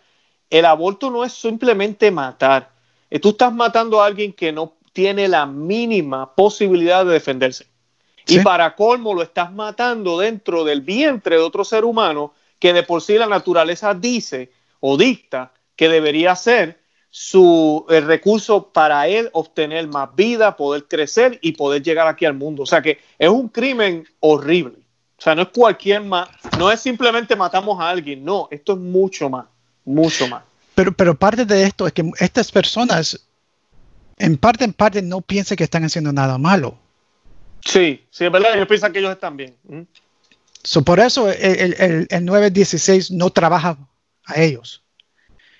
el aborto no es simplemente matar, tú estás matando a alguien que no tiene la mínima posibilidad de defenderse. Y para colmo lo estás matando dentro del vientre de otro ser humano que de por sí la naturaleza dice o dicta que debería ser su el recurso para él obtener más vida, poder crecer y poder llegar aquí al mundo. O sea que es un crimen horrible. O sea, no es cualquier más, no es simplemente matamos a alguien, no, esto es mucho más, mucho más. Pero, pero parte de esto es que estas personas, en parte en parte, no piensan que están haciendo nada malo. Sí, sí, es verdad, ellos piensan que ellos están bien. por eso el, el, el, 916 no trabaja a ellos.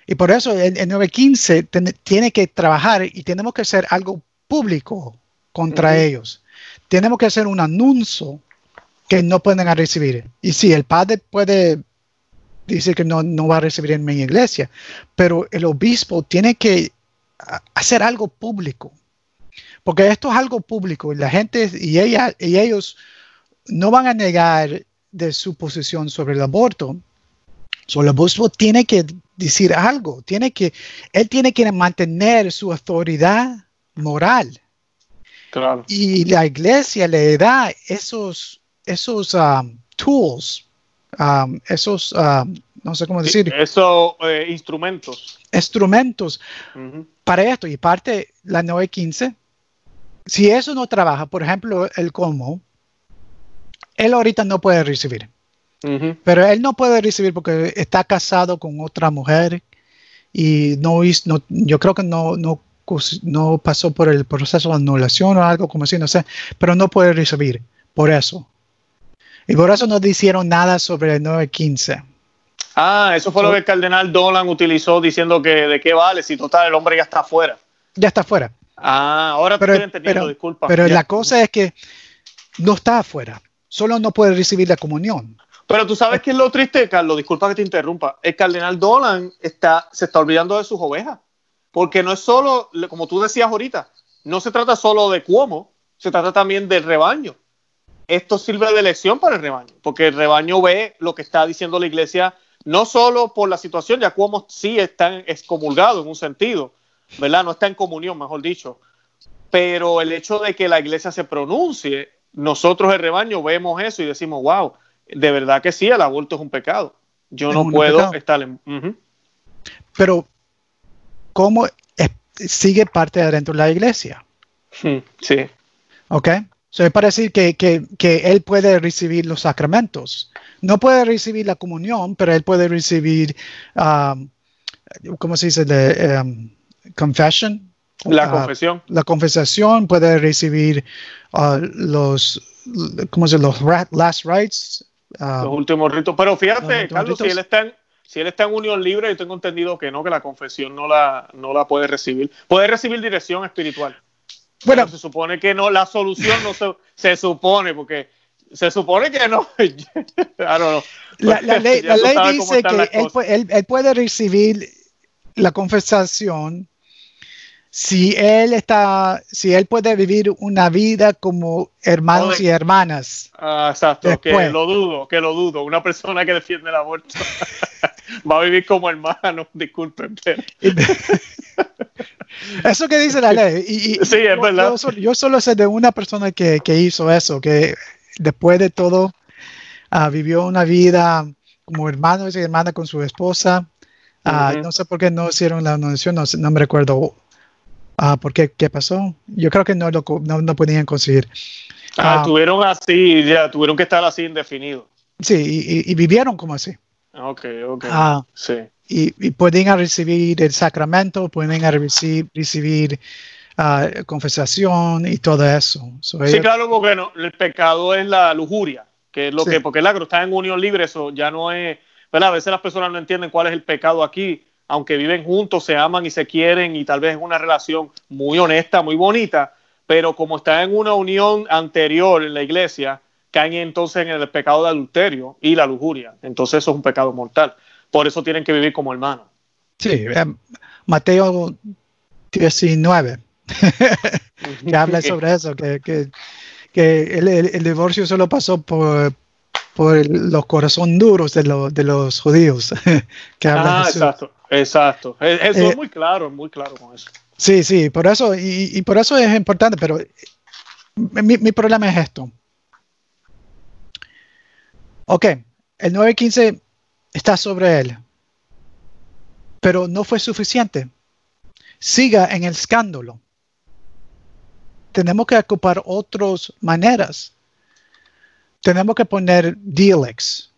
Y por eso el, el 915 tiene que trabajar y tenemos que hacer algo público contra ellos. Tenemos que hacer un anuncio que no pueden recibir. Y si el padre puede dice que no, no va a recibir en mi iglesia, pero el obispo tiene que hacer algo público, porque esto es algo público y la gente y, ella, y ellos no van a negar de su posición sobre el aborto. el obispo tiene que decir algo, tiene que, él tiene que mantener su autoridad moral. Y la iglesia le da esos, esos um, tools Um, esos, um, no sé cómo decir. Eso, eh, instrumentos. Instrumentos para esto. Y parte la 915, si eso no trabaja, por ejemplo, el como, él ahorita no puede recibir. Pero él no puede recibir porque está casado con otra mujer y no, no yo creo que no, no, no pasó por el proceso de anulación o algo como así, no sé, pero no puede recibir por eso. Y por eso no dijeron nada sobre el 915. Ah, eso fue lo que el cardenal Dolan utilizó diciendo que de qué vale si total el hombre ya está afuera. Ya está afuera. Ah, ahora pero, estoy entendiendo, pero, disculpa. Pero la cosa es que no está afuera, solo no puede recibir la comunión. Pero tú sabes que es lo triste, Carlos, disculpa que te interrumpa. El cardenal Dolan está, se está olvidando de sus ovejas. Porque no es solo, como tú decías ahorita, no se trata solo de Cuomo, se trata también del rebaño esto sirve de lección para el rebaño, porque el rebaño ve lo que está diciendo la iglesia, no solo por la situación, ya como sí está excomulgado en un sentido, ¿verdad? No está en comunión, mejor dicho, pero el hecho de que la iglesia se pronuncie, nosotros el rebaño vemos eso y decimos, wow, de verdad que sí, el aborto es un pecado. Yo no puedo estar en... Pero, ¿cómo sigue parte de adentro de la iglesia? Sí. ¿Ok? So, es para decir que, él puede recibir los sacramentos. No puede recibir la comunión, pero él puede recibir, um, ¿cómo se dice? De, um, confession. La uh, confesión. La confesación puede recibir uh, los, ¿cómo se Los last rites. Uh, los últimos ritos. Pero fíjate, Carlos, si él está en, si él está en unión libre, yo tengo entendido que no, que la confesión no la, no la puede recibir. Puede recibir dirección espiritual. Bueno, se supone que no, la solución no se, se supone, porque se supone que no. La, ley, la ley dice que él, él, puede recibir la confesación si él está, si él puede vivir una vida como hermanos y hermanas. Ah, exacto, que lo dudo, que lo dudo. Una persona que defiende el aborto va a vivir como hermano, disculpen. Eso que dice la ley. Y, sí, es yo, verdad. Yo, solo sé de una persona que, que hizo eso, que después de todo uh, vivió una vida como hermano y hermana con su esposa. Uh, No sé por qué no hicieron la donación, no, no me recuerdo uh, por qué, qué pasó. Yo creo que no lo no, no podían conseguir. Ah, tuvieron así, ya, tuvieron que estar así indefinido. Sí, y, y, vivieron como así. Ok, ok. sí y, pueden recibir el sacramento, pueden recibir, recibir ah, confesación y todo eso. sí, claro, porque no, el pecado es la lujuria, que es lo que, porque la está en unión libre, eso ya no es, ¿verdad? A veces las personas no entienden cuál es el pecado aquí, aunque viven juntos, se aman y se quieren y tal vez es una relación muy honesta, muy bonita, pero como está en una unión anterior en la iglesia, caen entonces en el pecado de adulterio y la lujuria. Entonces eso es un pecado mortal por eso tienen que vivir como hermanos. Sí, Mateo 19, que habla sobre eso, que, el, divorcio solo pasó por, por los corazones duros de, de los judíos. que ah, exacto, exacto. Eso es eh, muy claro, muy claro con eso. Sí, sí, por eso, y, por eso es importante, pero mi, mi problema es esto. Ok, el 915 está sobre él. Pero no fue suficiente. Siga en el escándalo. Tenemos que ocupar otras maneras. Tenemos que poner DLX.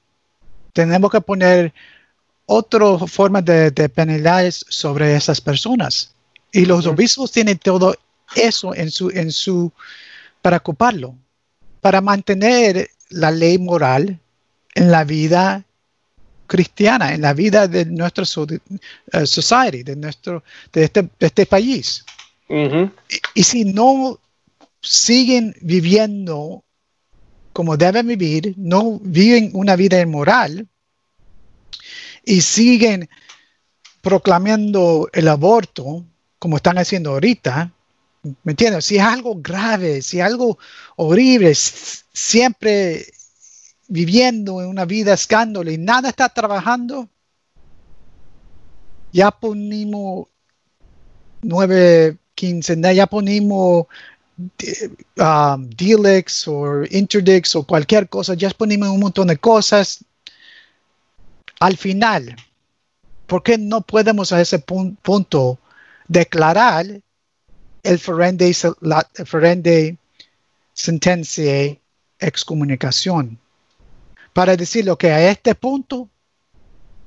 Tenemos que poner otras formas de, de penalidades sobre esas personas. Y los obispos tienen todo eso en su, en su, para ocuparlo, para mantener la ley moral en la vida cristiana en la vida de nuestra uh, society, de, nuestro, de, este, de este país. y, si no siguen viviendo como deben vivir, no viven una vida inmoral y siguen proclamando el aborto como están haciendo ahorita, ¿me entiendes? Si es algo grave, si es algo horrible, siempre viviendo en una vida escándalo y nada está trabajando, ya ponimos nueve quincenas, ya ponimos eh, um, o Interdix o cualquier cosa, ya ponimos un montón de cosas. al final, ¿por qué no podemos a ese punto declarar el ferende sentencia excomunicación? Para decirlo que a este punto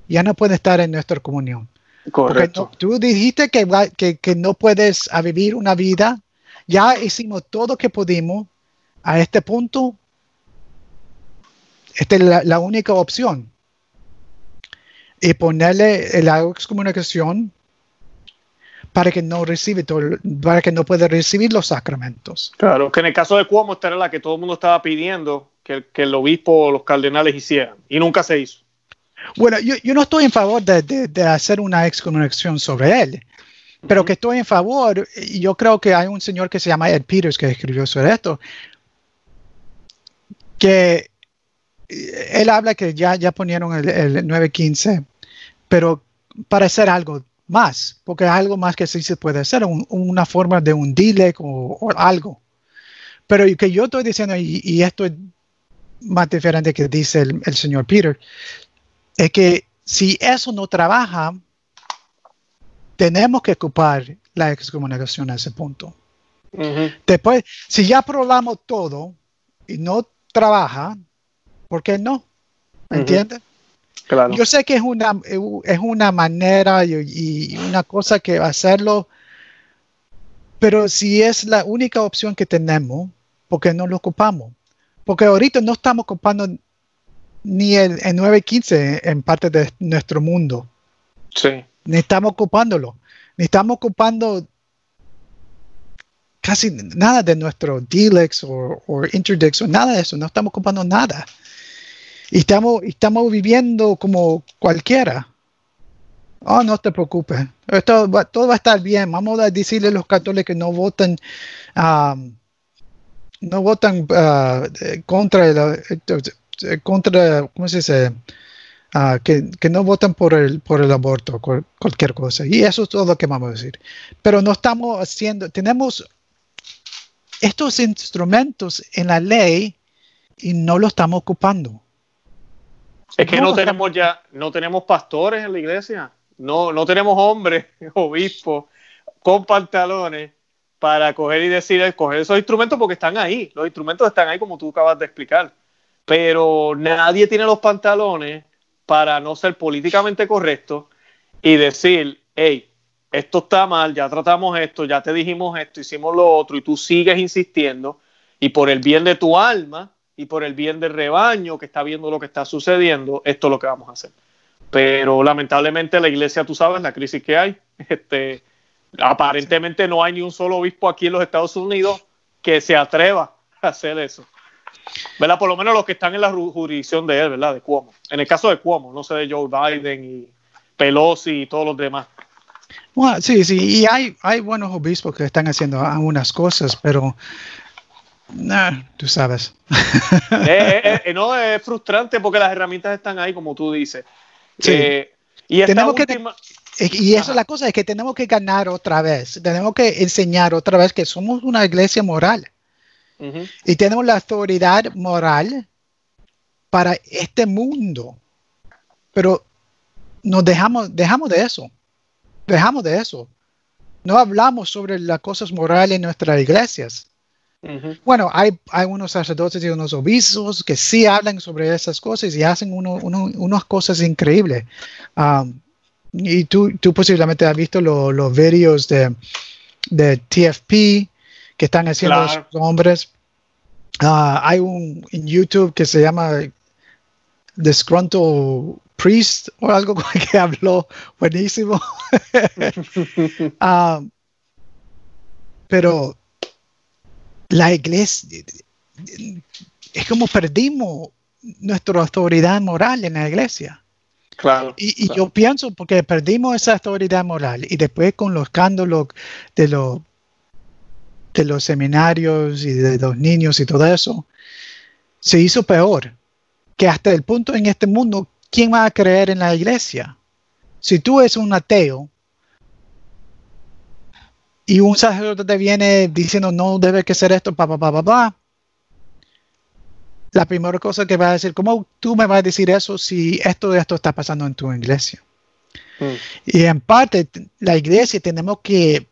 ya no puede estar en nuestra comunión. Correcto. tú dijiste que, que, no puedes vivir una vida. Ya hicimos todo lo que pudimos. A este punto, esta es la, única opción. Y ponerle la excomunicación para que no recibe para que no pueda recibir los sacramentos. Claro, que en el caso de Cuomo esta era la que todo el mundo estaba pidiendo que, que el obispo o los cardenales hicieran y nunca se hizo. Bueno, yo, yo no estoy en favor de, de, hacer una excomunicación sobre él, pero que estoy en favor, yo creo que hay un señor que se llama Ed Peters que escribió sobre esto, que eh, él habla que ya, ya ponieron el, el 915, pero para hacer algo más, porque es algo más que sí se puede hacer, una forma de un delay o, algo. Pero que yo estoy diciendo, y, esto es más diferente que dice el, el señor Peter, es que si eso no trabaja, tenemos que ocupar la excomunicación a ese punto. Después, si ya probamos todo y no trabaja, ¿por qué no? ¿Me entiendes? Claro. Yo sé que es una, es una manera y, una cosa que hacerlo, pero si es la única opción que tenemos, ¿por qué no lo ocupamos? Porque ahorita no estamos ocupando ni el, 915 en parte de nuestro mundo. Sí. Ni estamos ocupándolo. Ni estamos ocupando casi nada de nuestro DLX o, o Interdix o nada de eso. No estamos ocupando nada. Y estamos, estamos viviendo como cualquiera. Oh, no te preocupes. Esto todo va a estar bien. Vamos a decirle a los católicos que no voten. Um, no votan uh, contra el, contra, ¿cómo se dice? Ah, que, no votan por el, por el aborto, cualquier cosa. Y eso es todo lo que vamos a decir. Pero no estamos haciendo, tenemos estos instrumentos en la ley y no lo estamos ocupando. Es que no, tenemos ya, no tenemos pastores en la iglesia, no, no tenemos hombres, obispos, con pantalones para coger y decir, coger esos instrumentos porque están ahí, los instrumentos están ahí como tú acabas de explicar. Pero nadie tiene los pantalones para no ser políticamente correcto y decir, hey, esto está mal, ya tratamos esto, ya te dijimos esto, hicimos lo otro y tú sigues insistiendo. Y por el bien de tu alma y por el bien del rebaño que está viendo lo que está sucediendo, esto es lo que vamos a hacer. Pero lamentablemente la iglesia, tú sabes, la crisis que hay, este, aparentemente no hay ni un solo obispo aquí en los Estados Unidos que se atreva a hacer eso. ¿verdad? Por lo menos los que están en la jurisdicción de él, ¿verdad? De Cuomo. En el caso de Cuomo, no sé de Joe Biden y Pelosi y todos los demás. Sí, sí, y hay, hay buenos obispos que están haciendo algunas cosas, pero tú sabes. Eh, eh, eh, no, es frustrante porque las herramientas están ahí, como tú dices. Sí. y tenemos que, y eso es la cosa, es que tenemos que ganar otra vez, tenemos que enseñar otra vez que somos una iglesia moral. Y tenemos la autoridad moral para este mundo. Pero nos dejamos, dejamos de eso. Dejamos de eso. No hablamos sobre las cosas morales en nuestras iglesias. Bueno, hay, hay, unos sacerdotes y unos obispos que sí hablan sobre esas cosas y hacen unas cosas increíbles. Um, y tú, tú, posiblemente has visto los vídeos de, de TFP que están haciendo los hombres. Ah, hay un en YouTube que se llama Disgruntled Priest o algo que habló buenísimo. Ah, pero la iglesia es como perdimos nuestra autoridad moral en la iglesia. Claro, y, yo pienso porque perdimos esa autoridad moral y después con los escándalos de los de los seminarios y de los niños y todo eso, se hizo peor. Que hasta el punto en este mundo, ¿quién va a creer en la iglesia? Si tú eres un ateo y un sacerdote te viene diciendo no debe que ser esto, pa, pa, pa, pa, la primera cosa que va a decir, ¿cómo tú me vas a decir eso si esto esto está pasando en tu iglesia? Mm. Y en parte, la iglesia tenemos que,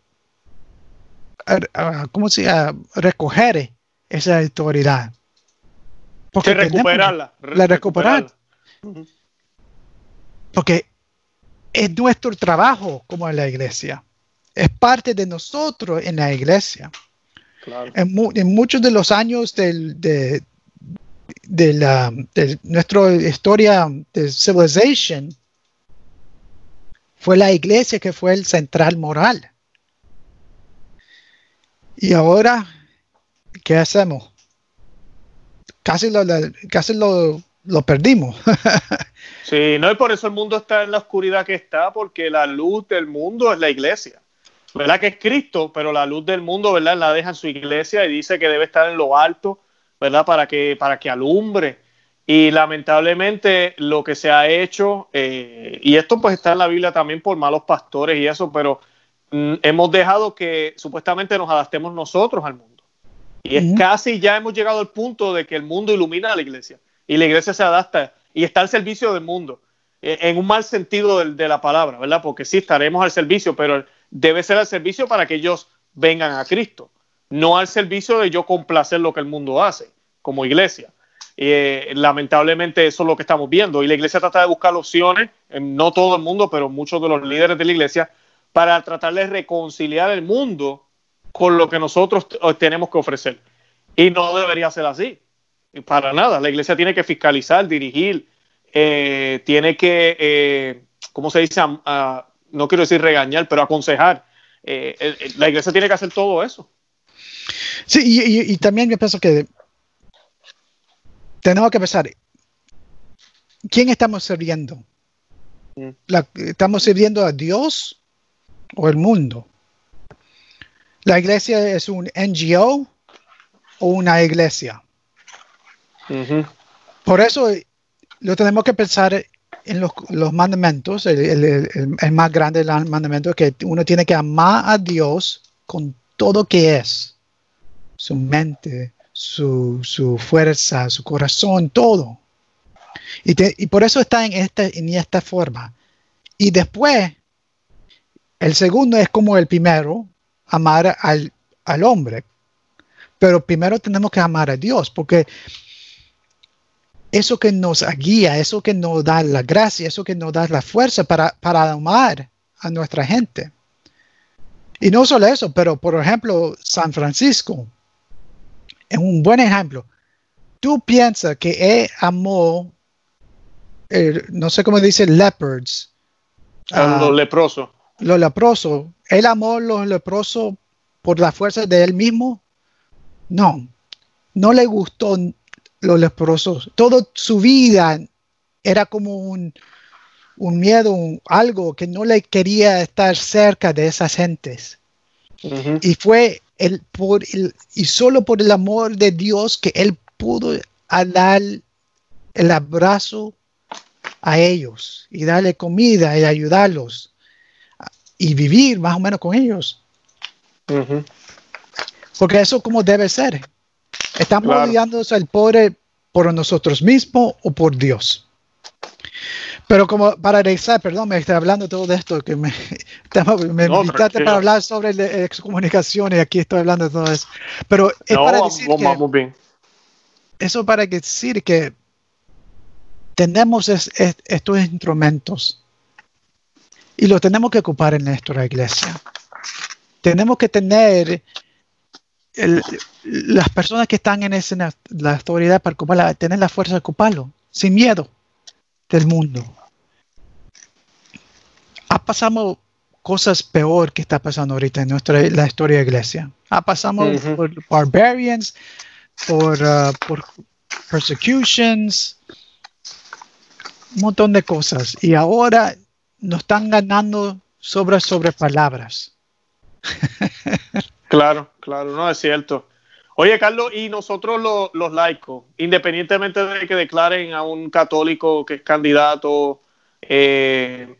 ¿cómo se llama? Recoger esa autoridad. Porque recuperarla. La recuperar. Porque es nuestro trabajo como en la iglesia. Es parte de nosotros en la iglesia. En, muchos de los años de, de, la, de nuestra historia de civilización, fue la iglesia que fue el central moral. Y ahora, ¿qué hacemos? Casi lo, casi lo, lo perdimos. sí, no, y por eso el mundo está en la oscuridad que está, porque la luz del mundo es la iglesia. ¿Verdad que es Cristo? Pero la luz del mundo, ¿verdad? La deja en su iglesia y dice que debe estar en lo alto, ¿verdad? Para que, para que alumbre. Y lamentablemente lo que se ha hecho, eh, y esto pues está en la Biblia también por malos pastores y eso, pero mm, hemos dejado que supuestamente nos adaptemos nosotros al mundo. Y es casi ya hemos llegado al punto de que el mundo ilumina a la iglesia y la iglesia se adapta y está al servicio del mundo, eh, en un mal sentido de, la palabra, ¿verdad? Porque sí estaremos al servicio, pero debe ser al servicio para que ellos vengan a Cristo, no al servicio de yo complacer lo que el mundo hace como iglesia. Eh, lamentablemente eso es lo que estamos viendo y la iglesia trata de buscar opciones, no todo el mundo, pero muchos de los líderes de la iglesia, para tratar de reconciliar el mundo con lo que nosotros tenemos que ofrecer. Y no debería ser así, para nada. La iglesia tiene que fiscalizar, dirigir, eh, tiene que, eh, ¿cómo se dice? No quiero decir regañar, pero aconsejar. la iglesia tiene que hacer todo eso. Sí, y, y también yo pienso que tenemos que pensar, ¿quién estamos sirviendo? Mm. ¿Estamos sirviendo a Dios o el mundo? ¿La iglesia es un NGO o una iglesia? Por eso lo tenemos que pensar en los, mandamientos. El, más grande del mandamiento es que uno tiene que amar a Dios con todo que es. Su mente, su, fuerza, su corazón, todo. Y, por eso está en esta, en esta forma. Y después, el segundo es como el primero, amar al, al hombre. Pero primero tenemos que amar a Dios, porque eso que nos guía, eso que nos da la gracia, eso que nos da la fuerza para, para amar a nuestra gente. Y no solo eso, pero por ejemplo, San Francisco, es un buen ejemplo. Tú piensas que él amó, no sé cómo dice, leopards. A los leprosos. Los leprosos. ¿Él amó los leprosos por la fuerza de él mismo? No. No le gustó los leprosos. Toda su vida era como un, miedo, algo que no le quería estar cerca de esas gentes. Y fue el, por y solo por el amor de Dios que Él pudo dar el abrazo a ellos y darle comida y ayudarlos y vivir más o menos con ellos. Porque eso como debe ser. Estamos claro. al pobre por nosotros mismos o por Dios. Pero como para regresar, perdón, me estoy hablando todo de esto, que me, me invitaste para hablar sobre excomunicación y aquí estoy hablando de todo eso. Pero es para decir que, eso para decir que tenemos estos instrumentos y los tenemos que ocupar en nuestra iglesia. Tenemos que tener las personas que están en esa, la autoridad para tener la fuerza de ocuparlo, sin miedo del mundo ha pasado cosas peor que está pasando ahorita en nuestra la historia de la iglesia. Ha pasado por barbarians, por, uh, por persecutions, un montón de cosas. Y ahora nos están ganando sobre sobre palabras. claro, claro, no es cierto. Oye, Carlos, y nosotros los, los laicos, independientemente de que declaren a un católico que es candidato, eh,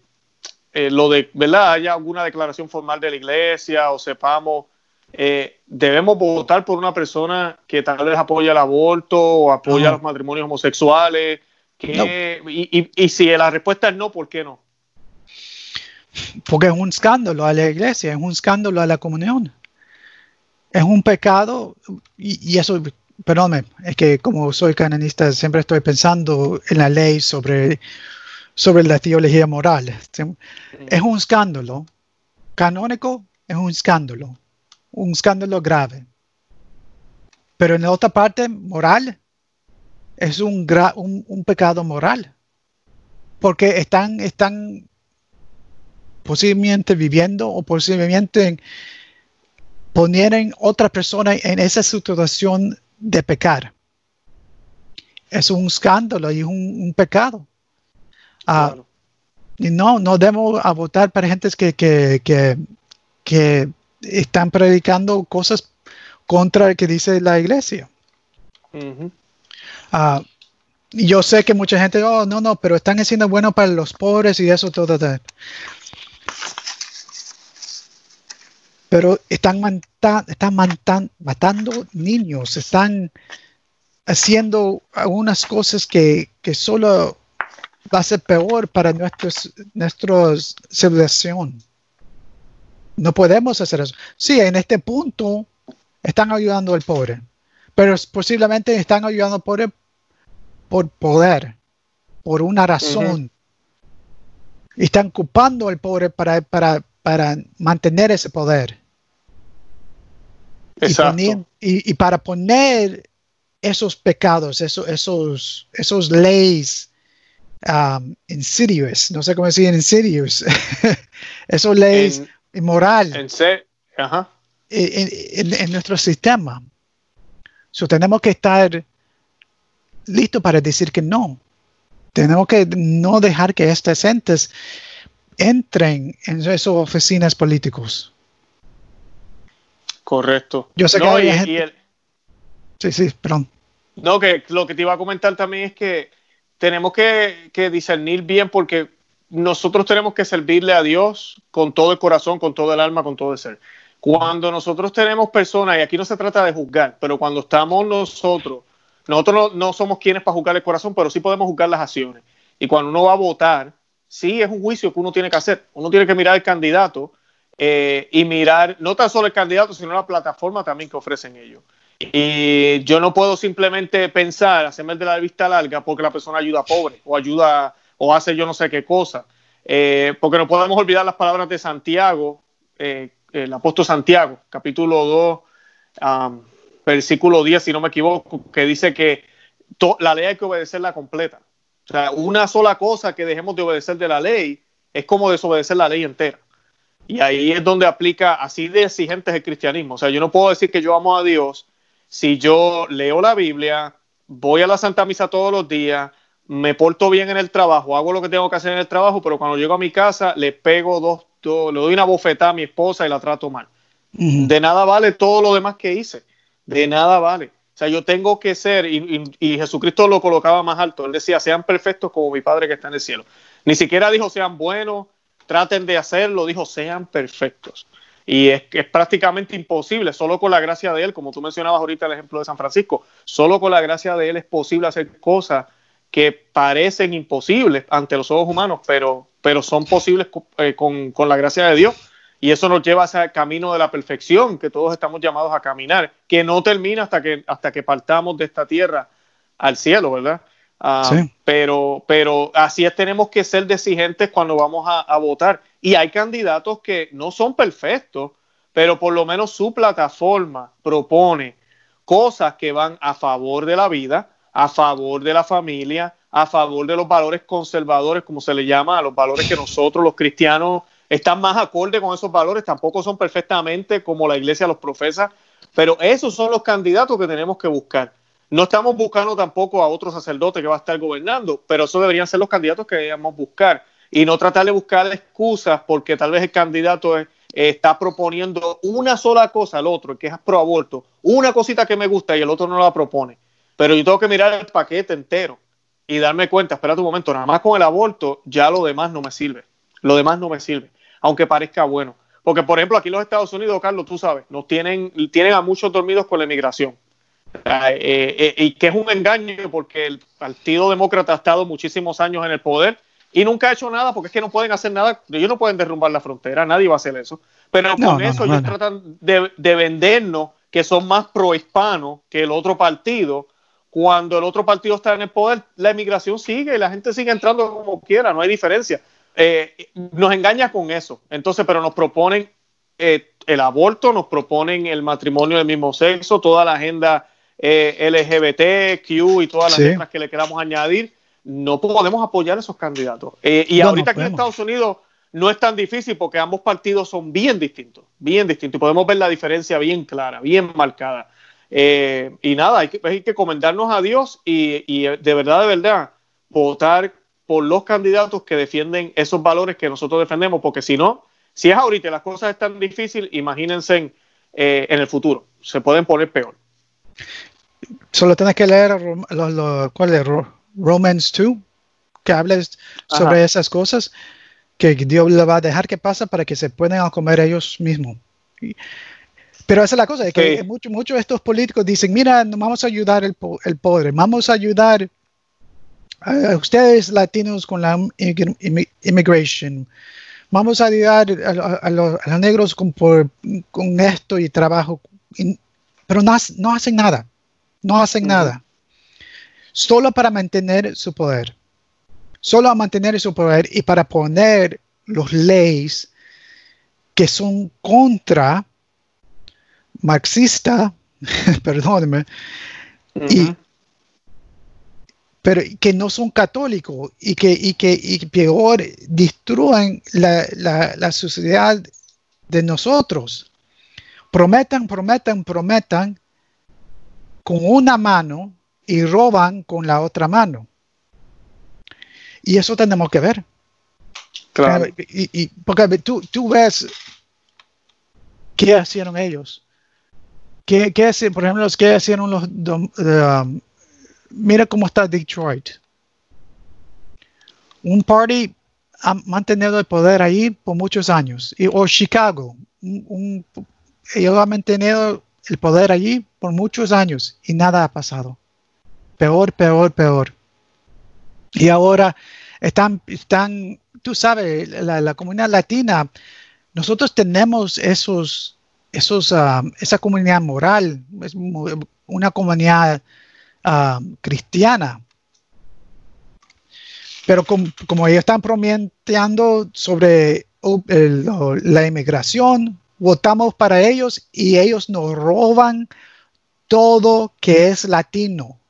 eh, lo de, ¿verdad? Haya alguna declaración formal de la iglesia o sepamos eh, debemos votar por una persona que tal vez apoya el aborto o apoya los matrimonios homosexuales. y, si la respuesta es no, ¿por qué no? Porque es un escándalo a la iglesia, es un escándalo a la comunión. Es un pecado y, y eso, perdóname, es que como soy canonista siempre estoy pensando en la ley sobre, sobre la teología moral. Es un escándalo. Canónico es un escándalo un escándalo grave. Pero en la otra parte, moral, es un, un, pecado moral. Porque están, están posiblemente viviendo o posiblemente poniendo otra persona en esa situación de pecar. Es un escándalo y un, pecado. Ah, y no, no debemos votar para gente que, que, que, que están predicando cosas contra lo que dice la iglesia. Ah, yo sé que mucha gente, oh, no, no, pero están haciendo bueno para los pobres y eso, todo. Pero están, están matando niños, están haciendo algunas cosas que, que, solo va a ser peor para nuestros, nuestra civilización. No podemos hacer eso. Sí, en este punto están ayudando al pobre, pero posiblemente están ayudando al pobre por poder, por una razón. Están ocupando al pobre para, para, para mantener ese poder. Y, para poner esos pecados, esos, esos, esos leyes um, insidious, no sé cómo decir insidious, esos leyes moral en, nuestro sistema. So, tenemos que estar listos para decir que no. Tenemos que no dejar que estas entes entren en esas oficinas políticos. Correcto. Yo sé que hay gente... Sí, sí, perdón. No, que lo que te iba a comentar también es que tenemos que, que discernir bien porque nosotros tenemos que servirle a Dios con todo el corazón, con todo el alma, con todo el ser. Cuando nosotros tenemos personas, y aquí no se trata de juzgar, pero cuando estamos nosotros, nosotros no, somos quienes para juzgar el corazón, pero sí podemos juzgar las acciones. Y cuando uno va a votar, sí es un juicio que uno tiene que hacer. Uno tiene que mirar el candidato eh, y mirar no tan solo el candidato, sino la plataforma también que ofrecen ellos. Y yo no puedo simplemente pensar, hacerme el de la vista larga porque la persona ayuda a pobre o ayuda o hace yo no sé qué cosa. Eh, porque no podemos olvidar las palabras de Santiago, eh, el apóstol Santiago, capítulo 2, versículo 10, si no me equivoco, que dice que la ley hay que obedecerla completa. O sea, una sola cosa que dejemos de obedecer de la ley es como desobedecer la ley entera. Y ahí es donde aplica así de exigentes el cristianismo. O sea, yo no puedo decir que yo amo a Dios si yo leo la Biblia, voy a la Santa Misa todos los días, me porto bien en el trabajo, hago lo que tengo que hacer en el trabajo, pero cuando llego a mi casa le pego dos, le doy una bofetada a mi esposa y la trato mal. De nada vale todo lo demás que hice, de nada vale. O sea, yo tengo que ser, y, Jesucristo lo colocaba más alto, él decía, sean perfectos como mi Padre que está en el cielo. Ni siquiera dijo, sean buenos, traten de hacerlo, dijo, sean perfectos. Y es, es prácticamente imposible, solo con la gracia de Él, como tú mencionabas ahorita el ejemplo de San Francisco, solo con la gracia de Él es posible hacer cosas que parecen imposibles ante los ojos humanos, pero, pero son posibles eh, con, con, la gracia de Dios. Y eso nos lleva hacia el camino de la perfección que todos estamos llamados a caminar, que no termina hasta que, hasta que partamos de esta tierra al cielo, ¿verdad? Ah, pero, pero así es, tenemos que ser exigentes cuando vamos a, a votar. Y hay candidatos que no son perfectos, pero por lo menos su plataforma propone cosas que van a favor de la vida, a favor de la familia, a favor de los valores conservadores, como se le llama, a los valores que nosotros los cristianos están más acorde con esos valores, tampoco son perfectamente como la iglesia los profesa, pero esos son los candidatos que tenemos que buscar. No estamos buscando tampoco a otro sacerdote que va a estar gobernando, pero esos deberían ser los candidatos que debemos buscar y no tratar de buscar excusas porque tal vez el candidato está proponiendo una sola cosa al otro, que es pro aborto, una cosita que me gusta y el otro no la propone. Pero yo tengo que mirar el paquete entero y darme cuenta, espera un momento, nada más con el aborto ya lo demás no me sirve. Lo demás no me sirve, aunque parezca bueno. Porque, por ejemplo, aquí en los Estados Unidos, Carlos, tú sabes, nos tienen, tienen a muchos dormidos con la inmigración. Eh, eh, y que es un engaño porque el Partido Demócrata ha estado muchísimos años en el poder y nunca ha hecho nada porque es que no pueden hacer nada. Ellos no pueden derrumbar la frontera, nadie va a hacer eso. Pero con eso ellos tratan de, de, vendernos que son más pro-hispanos que el otro partido. Cuando el otro partido está en el poder, la inmigración sigue y la gente sigue entrando como quiera, no hay diferencia. Eh, nos engaña con eso. Entonces, pero nos proponen el aborto, nos proponen el matrimonio del mismo sexo, toda la agenda eh, LGBT, Q y todas las letras que le queramos añadir. No podemos apoyar a esos candidatos. Eh, y ahorita aquí en Estados Unidos no es tan difícil porque ambos partidos son bien distintos, bien distintos. Y podemos ver la diferencia bien clara, bien marcada. y nada, hay que, hay que comendarnos a Dios y, y de verdad, de verdad, votar por los candidatos que defienden esos valores que nosotros defendemos, porque si no, si es ahorita las cosas están difíciles, imagínense en, eh, en el futuro, se pueden poner peor. Solo tienes que leer ¿cuál es? Romans 2, que hables sobre esas cosas que Dios le va a dejar que pase para que se puedan comer ellos mismos. Pero esa es la cosa, es que muchos mucho de estos políticos dicen, mira, no vamos a ayudar el, el pobre, vamos a ayudar a ustedes latinos con la inmigración. Vamos a ayudar a, los, negros con, con, esto y trabajo, pero no, no, hacen nada, no hacen nada. Solo para mantener su poder, solo a mantener su poder y para poner los leyes que son contra marxista, perdóneme, y pero que no son católicos y que, y que y peor destruyen la, la, sociedad de nosotros. Prometan, prometan, prometan con una mano y roban con la otra mano. Y eso tenemos que ver. Claro. Y, porque tú, tú ves qué hicieron ellos. ¿Qué, qué, por ejemplo, qué hicieron los um, mira cómo está Detroit. Un party ha mantenido el poder ahí por muchos años. Y, o Chicago, ellos han mantenido el poder allí por muchos años y nada ha pasado. Peor, peor, peor. Y ahora están, están tú sabes, la, comunidad latina, nosotros tenemos esos, esos, ah, esa comunidad moral, es una comunidad Ah, cristiana. Pero como ellos están prometiendo sobre uh, la inmigración, votamos para ellos y ellos nos roban todo que es latino.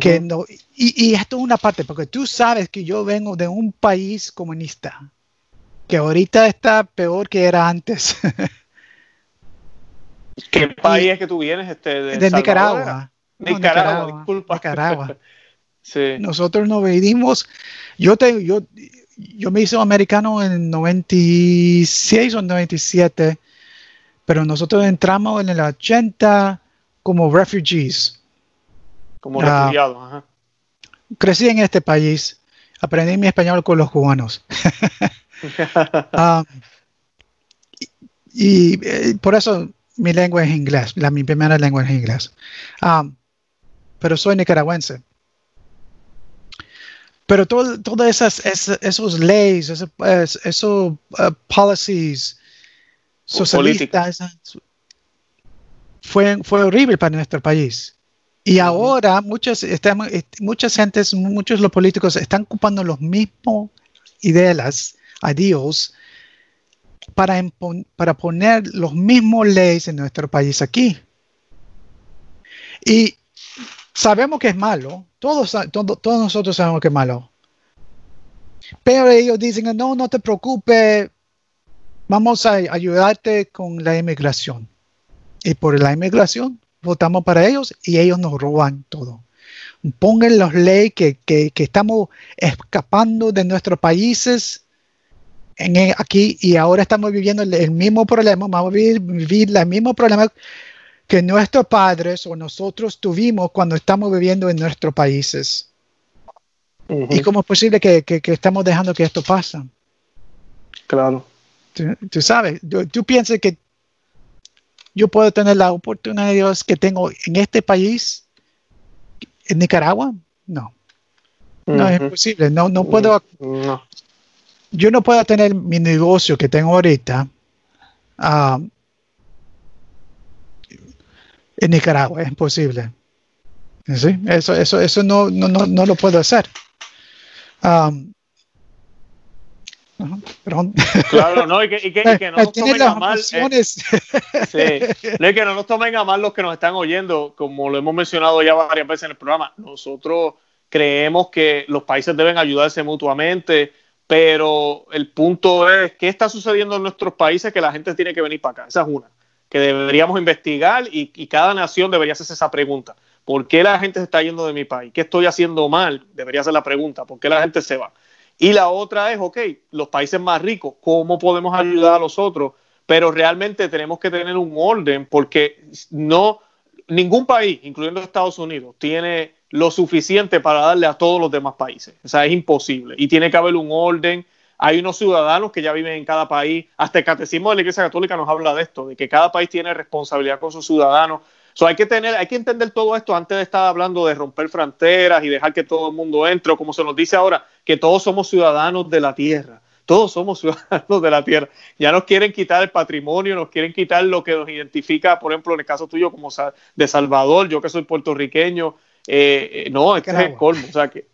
que no, y, esto es una parte, porque tú sabes que yo vengo de un país comunista, que ahorita está peor que era antes. ¿Qué país es que tú vienes? Este, de Nicaragua. Nicaragua, disculpa. Nicaragua. Nosotros nos venimos, yo, te, yo, yo me hice americano en 96 o 97, pero nosotros entramos en el 80 como refugees. Como refugiados, ajá. Crecí en este país, aprendí mi español con los cubanos. Ah, y, eh, por eso mi lengua es inglés, la, mi primera lengua es inglés. Um, pero soy nicaragüense. Pero todas esas, esos leyes, esos, uh, policies socialistas, fue, fue horrible para nuestro país. Y ahora muchas, estamos, muchas gentes, muchos los políticos están ocupando los mismos ideas, ideas, para, para poner los mismos leyes en nuestro país aquí. Y sabemos que es malo, todos, nosotros sabemos que es malo. Pero ellos dicen, no, no te preocupes, vamos a ayudarte con la inmigración. Y por la inmigración votamos para ellos y ellos nos roban todo. Pongan las leyes que, estamos escapando de nuestros países aquí y ahora estamos viviendo el, mismo problema, vamos a vivir, vivir el mismo problema que nuestros padres o nosotros tuvimos cuando estamos viviendo en nuestros países. ¿Y cómo es posible que, que, estamos dejando que esto pase? Claro. Tú, sabes, tú, piensas que yo puedo tener la oportunidad que tengo en este país, en Nicaragua, no. No es imposible, no, no puedo. Yo no puedo tener mi negocio que tengo ahorita ah, en Nicaragua, es imposible. ¿Sí? Eso, eso, eso no, no, no, no lo puedo hacer. Um, Claro, no, y que, y que, no nos tomen a mal. Eh, sí, que no nos tomen a mal los que nos están oyendo, como lo hemos mencionado ya varias veces en el programa. Nosotros creemos que los países deben ayudarse mutuamente, pero el punto es, ¿qué está sucediendo en nuestros países que la gente tiene que venir para acá? Esa es una, que deberíamos investigar y, cada nación debería hacerse esa pregunta. ¿Por qué la gente se está yendo de mi país? ¿Qué estoy haciendo mal? Debería ser la pregunta. ¿Por qué la gente se va? Y la otra es, ok, los países más ricos, ¿cómo podemos ayudar a los otros? Pero realmente tenemos que tener un orden porque no, ningún país, incluyendo Estados Unidos, tiene lo suficiente para darle a todos los demás países. O sea, es imposible. Y tiene que haber un orden. Hay unos ciudadanos que ya viven en cada país. Hasta el catecismo de la Iglesia Católica nos habla de esto, de que cada país tiene responsabilidad con sus ciudadanos hay que tener, hay que entender todo esto antes de estar hablando de romper fronteras y dejar que todo el mundo entre, o como se nos dice ahora, que todos somos ciudadanos de la tierra. Todos somos ciudadanos de la tierra. Ya nos quieren quitar el patrimonio, nos quieren quitar lo que nos identifica, por ejemplo, en el caso tuyo como de Salvador, yo que soy puertorriqueño. Eh, eh, no, es que es el colmo. O sea, que,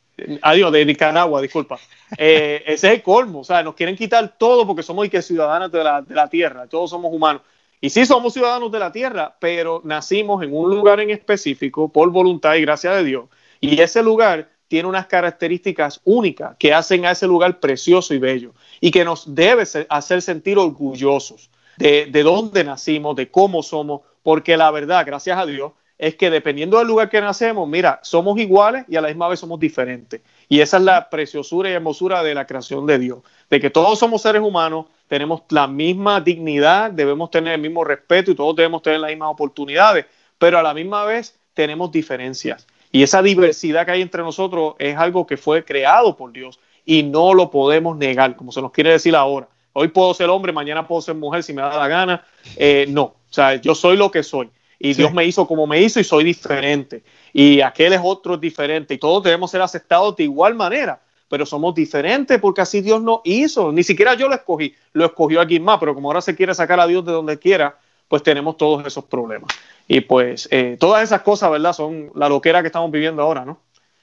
adiós, de Nicaragua, disculpa. Eh, ese es el colmo. O sea, nos quieren quitar todo porque somos y que ciudadanos de la, de la tierra. Todos somos humanos. Y sí somos ciudadanos de la tierra, pero nacimos en un lugar en específico por voluntad y gracia de Dios. Y ese lugar tiene unas características únicas que hacen a ese lugar precioso y bello y que nos debe hacer sentir orgullosos de, de dónde nacimos, de cómo somos, porque la verdad, gracias a Dios, es que dependiendo del lugar que nacemos, mira, somos iguales y a la misma vez somos diferentes. Y esa es la preciosura y hermosura de la creación de Dios, de que todos somos seres humanos, tenemos la misma dignidad, debemos tener el mismo respeto y todos debemos tener las mismas oportunidades, pero a la misma vez tenemos diferencias. Y esa diversidad que hay entre nosotros es algo que fue creado por Dios y no lo podemos negar, como se nos quiere decir ahora. Hoy puedo ser hombre, mañana puedo ser mujer si me da la gana. Eh, no, o sea, yo soy lo que soy. Y Dios me hizo como me hizo y soy diferente. Y aquel es otro diferente. Y todos debemos ser aceptados de igual manera pero somos diferentes porque así Dios nos hizo. Ni siquiera yo lo escogí, lo escogió alguien más, pero como ahora se quiere sacar a Dios de donde quiera, pues tenemos todos esos problemas. Y pues eh, todas esas cosas, ¿verdad? Son la loquera que estamos viviendo ahora, ¿no?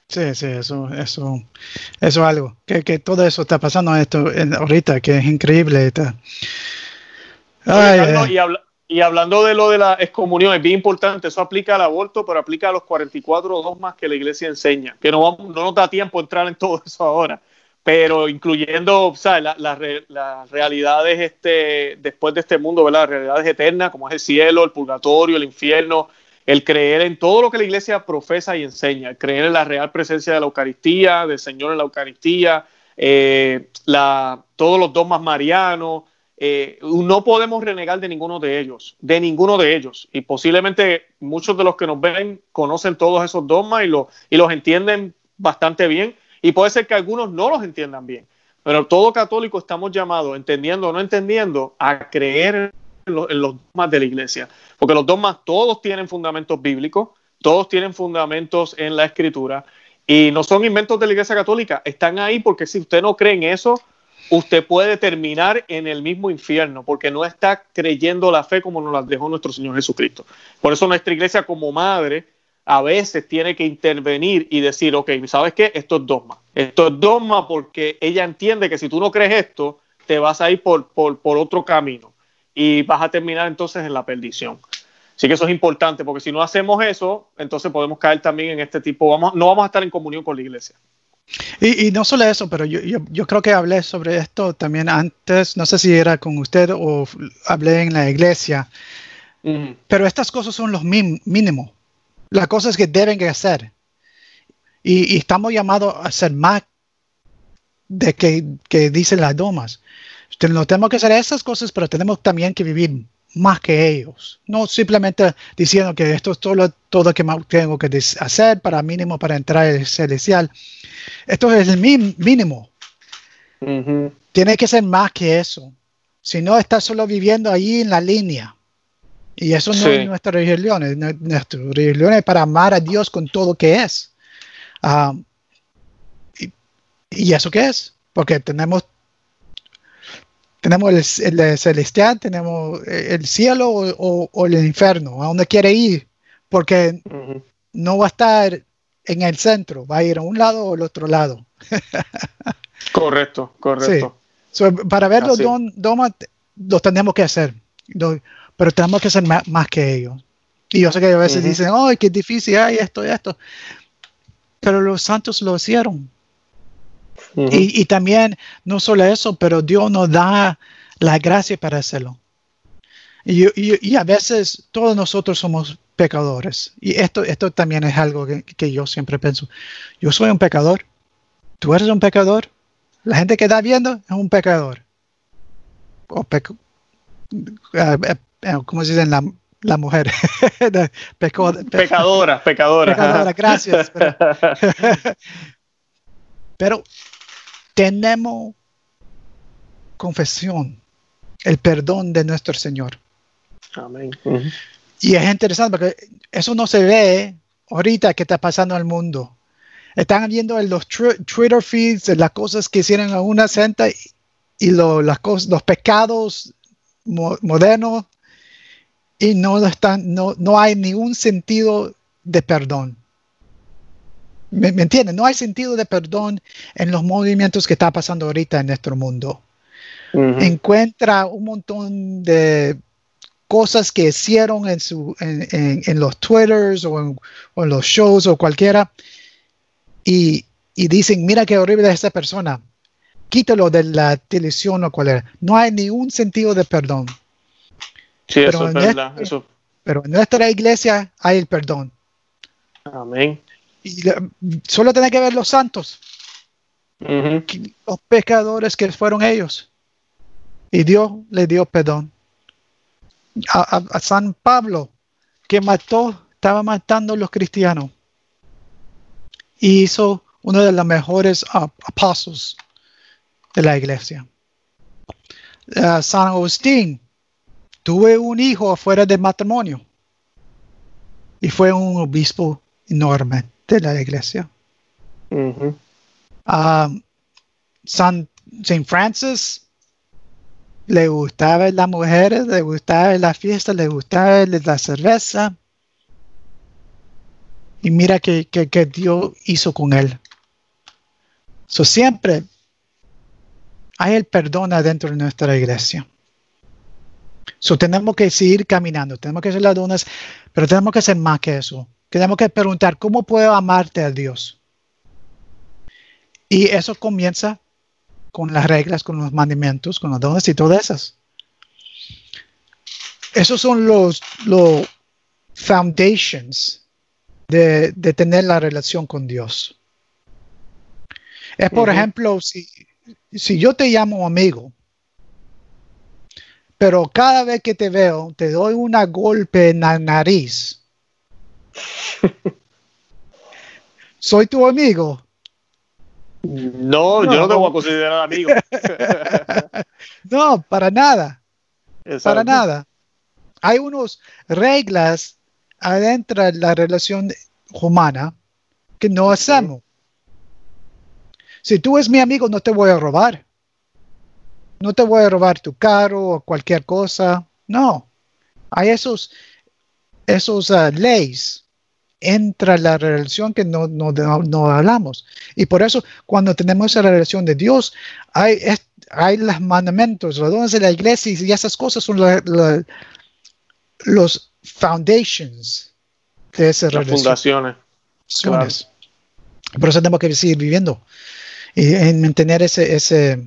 Sí, sí, eso, eso, eso es algo, que, que todo eso está pasando esto ahorita, que es increíble. Ay, y, habla, y hablando de lo de la excomunión, es bien importante, eso aplica al aborto, pero aplica a los 44 dogmas que la iglesia enseña, que no, no nos da tiempo entrar en todo eso ahora, pero incluyendo las realidades este, después de este mundo, ¿verdad? las realidades eternas, como es el cielo, el purgatorio, el infierno, el creer en todo lo que la iglesia profesa y enseña, el creer en la real presencia de la Eucaristía, del Señor en la Eucaristía, eh, la, todos los dogmas marianos, eh, no podemos renegar de ninguno de ellos, de ninguno de ellos. Y posiblemente muchos de los que nos ven conocen todos esos dogmas y, y los entienden bastante bien. Y puede ser que algunos no los entiendan bien. Pero todo católico estamos llamados, entendiendo o no entendiendo, a creer en los dogmas de la iglesia. Porque los dogmas todos tienen fundamentos bíblicos, todos tienen fundamentos en la escritura. Y no son inventos de la iglesia católica, están ahí porque si usted no cree en eso, usted puede terminar en el mismo infierno porque no está creyendo la fe como nos la dejó nuestro Señor Jesucristo. Por eso nuestra iglesia como madre a veces tiene que intervenir y decir, ok, ¿sabes qué? Esto es dogma. Esto es dogma porque ella entiende que si tú no crees esto, te vas a ir por, por, otro camino y vas a terminar entonces en la perdición. Así que eso es importante porque si no hacemos eso, entonces podemos caer también en este tipo, vamos, no vamos a estar en comunión con la iglesia. Y, no solo eso, pero yo, yo, creo que hablé sobre esto también antes, no sé si era con usted o hablé en la iglesia, pero estas cosas son los mínimos, las cosas que deben que hacer. Y, estamos llamados a hacer más de que, que dicen las domas. No tenemos que hacer esas cosas, pero tenemos también que vivir más que ellos. No simplemente diciendo que esto es todo, todo que tengo que hacer para mínimo para entrar al celestial. Esto es el mínimo. Tiene que ser más que eso. sino estás solo viviendo allí en la línea. Y eso no es nuestra religión. Nuestra religión es para amar a Dios con todo que es. Ah, y, eso qué es? Porque tenemos tenemos el, celestial, tenemos el cielo o, el infierno, a donde quiere ir, porque no va a estar en el centro, va a ir a un lado o al otro lado. correcto, correcto. para ver los los tenemos que hacer, pero tenemos que hacer más, que ellos. Y yo sé que a veces dicen, ¡ay, qué difícil hay esto y esto! Pero los santos lo hicieron. Y, también, no solo eso, pero Dios nos da la gracia para hacerlo. Y, y, a veces todos nosotros somos pecadores. Y esto, esto también es algo que, yo siempre pienso. Yo soy un pecador. Tú eres un pecador. La gente que está viendo es un pecador. O eh, eh, eh, ¿Cómo se dice la, la mujer? pecadora, pecadora. Pecadora, gracias. Pero, tenemos confesión, el perdón de nuestro Señor. Amén. Y es interesante porque eso no se ve ahorita que está pasando en el mundo. Están viendo en los Twitter feeds las cosas que hicieron a una senta y, las cosas, los pecados modernos y no, están, no, no hay ningún sentido de perdón. ¿Me, ¿Me entienden? No hay sentido de perdón en los movimientos que está pasando ahorita en nuestro mundo. Encuentra un montón de cosas que hicieron en, su, en, los Twitters o en, los shows o cualquiera y, dicen, mira qué horrible es esa persona, quítalo de la televisión o cualquiera. No hay ningún sentido de perdón. Sí, pero eso es verdad. eso. Pero en nuestra iglesia hay el perdón. Amén. Y solo tiene que ver los santos, los pecadores que fueron ellos. Y Dios le dio perdón a, San Pablo, que mató, estaba matando a los cristianos. Y hizo uno de los mejores apóstoles de la iglesia. San Agustín tuve un hijo afuera del matrimonio y fue un obispo enorme de la iglesia. San Saint Francis le gustaba las mujeres, le gustaba la fiesta, le gustaba la cerveza. Y mira que, que, Dios hizo con él. So, siempre hay el perdón adentro de nuestra iglesia. So, tenemos que seguir caminando, tenemos que hacer las donas, pero tenemos que hacer más que eso. Tenemos que preguntar, ¿cómo puedo amarte a Dios? Y eso comienza con las reglas, con los mandamientos, con los dones y todas esas. Esos son los, los foundations de, tener la relación con Dios. Es, por ejemplo, si, si yo te llamo amigo, pero cada vez que te veo te doy una golpe en la nariz, ¿soy tu amigo? No, yo no te voy a considerar amigo. no, para nada. Para nada. Hay unas reglas adentro de la relación humana que no hacemos. Si tú eres mi amigo, no te voy a robar. No te voy a robar tu carro o cualquier cosa. No. Hay esos, esos uh, leyes entra la relación que no, no, hablamos. Y por eso, cuando tenemos esa relación de Dios, hay, hay los mandamientos, los dones de la iglesia y esas cosas son los foundations de esa Las fundaciones. Por eso tenemos que seguir viviendo y en mantener ese, ese,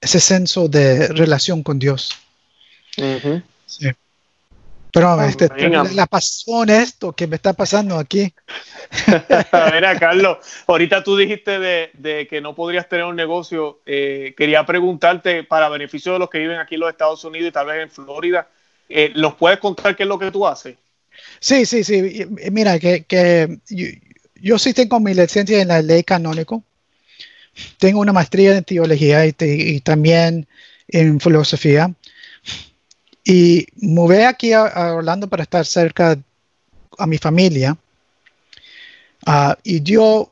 ese senso de relación con Dios. sí. Pero este, la pasión esto que me está pasando aquí. Mira, Carlos, ahorita tú dijiste de, que no podrías tener un negocio. Eh, quería preguntarte, para beneficio de los que viven aquí en los Estados Unidos y tal vez en Florida, eh, ¿los puedes contar qué es lo que tú haces? Sí, sí, sí. Mira, que, yo, sí tengo mi licencia en la ley canónico. Tengo una maestría en teología y, y también en filosofía. Y mudé aquí a, Orlando para estar cerca a mi familia. Ah, y Dios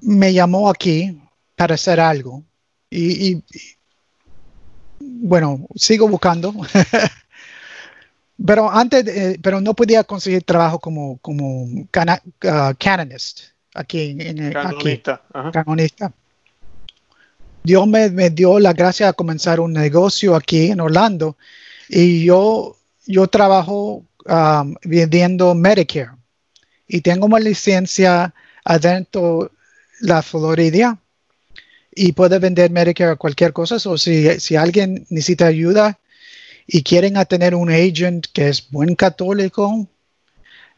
me llamó aquí para hacer algo. Y, bueno, sigo buscando. pero antes, pero no podía conseguir trabajo como, como ah, canonist aquí en, canonista. canonista. Dios me, me, dio la gracia de comenzar un negocio aquí en Orlando y yo, yo trabajo um, vendiendo Medicare y tengo una licencia adentro la Florida y puedo vender Medicare a cualquier cosa. O si, si alguien necesita ayuda y quieren tener un agent que es buen católico,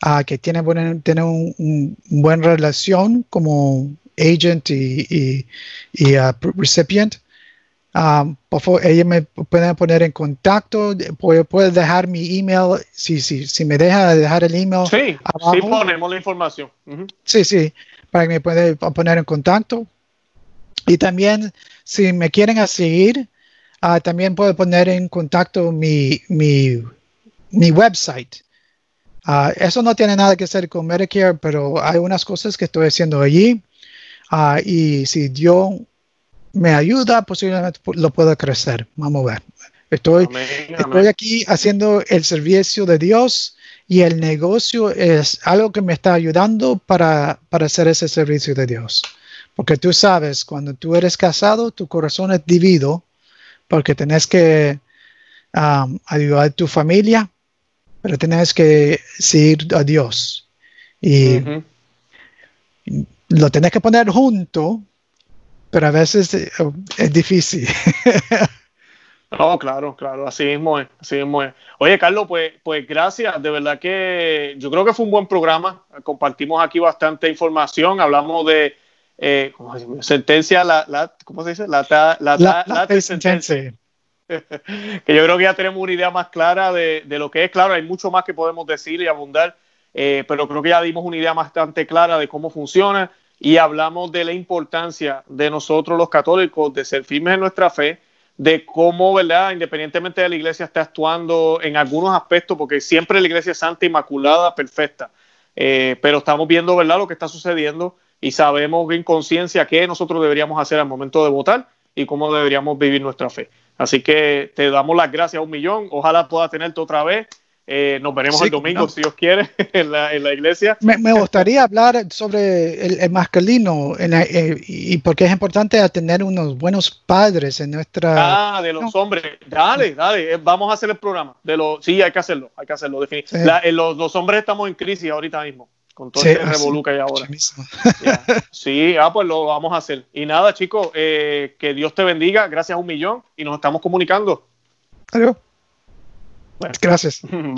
uh, que tiene, buena, tiene un, buena relación como agent y, y, uh, recipient, Um, por favor, ella me puede poner en contacto, puede, dejar mi email, si, si, si me deja dejar el email. Sí, sí ponemos la información. Sí, sí, para que me pueda poner en contacto. Y también, si me quieren seguir, uh, también puedo poner en contacto mi, mi, mi website. Uh, eso no tiene nada que hacer con Medicare, pero hay unas cosas que estoy haciendo allí. Uh, y si yo me ayuda, posiblemente lo pueda crecer. Vamos a ver. Estoy, estoy aquí haciendo el servicio de Dios y el negocio es algo que me está ayudando para, hacer ese servicio de Dios. Porque tú sabes, cuando tú eres casado, tu corazón es dividido porque tenés que um, ayudar a tu familia, pero tienes que seguir a Dios. Y lo tenés que poner junto pero a veces eh, es difícil. No, claro, claro, así mismo es, así mismo es. Oye, Carlos, pues, pues gracias, de verdad que yo creo que fue un buen programa, compartimos aquí bastante información, hablamos de eh, sentencia, la, ¿cómo se dice? La, la, la, la sentencia. que yo creo que ya tenemos una idea más clara de, de, lo que es, claro, hay mucho más que podemos decir y abundar, eh, pero creo que ya dimos una idea bastante clara de cómo funciona y hablamos de la importancia de nosotros los católicos de ser firmes en nuestra fe, de cómo, ¿verdad? Independientemente de la iglesia está actuando en algunos aspectos, porque siempre la iglesia es santa, inmaculada, perfecta, eh, pero estamos viendo, ¿verdad?, lo que está sucediendo y sabemos en conciencia qué nosotros deberíamos hacer al momento de votar y cómo deberíamos vivir nuestra fe. Así que te damos las gracias a un millón, ojalá pueda tenerte otra vez eh, nos veremos el domingo, si Dios quiere, en la, en la iglesia. Me, gustaría hablar sobre el, masculino eh, y porque es importante tener unos buenos padres en nuestra... Ah, de los hombres. Dale, dale, eh, vamos a hacer el programa. De los, sí, hay que hacerlo, hay que hacerlo. los, los, hombres estamos en crisis ahorita mismo, con todo sí, este revoluca y ahora. Sí, ah, pues lo vamos a hacer. Y nada, chicos, que Dios te bendiga, gracias a un millón y nos estamos comunicando. Adiós. Gracias.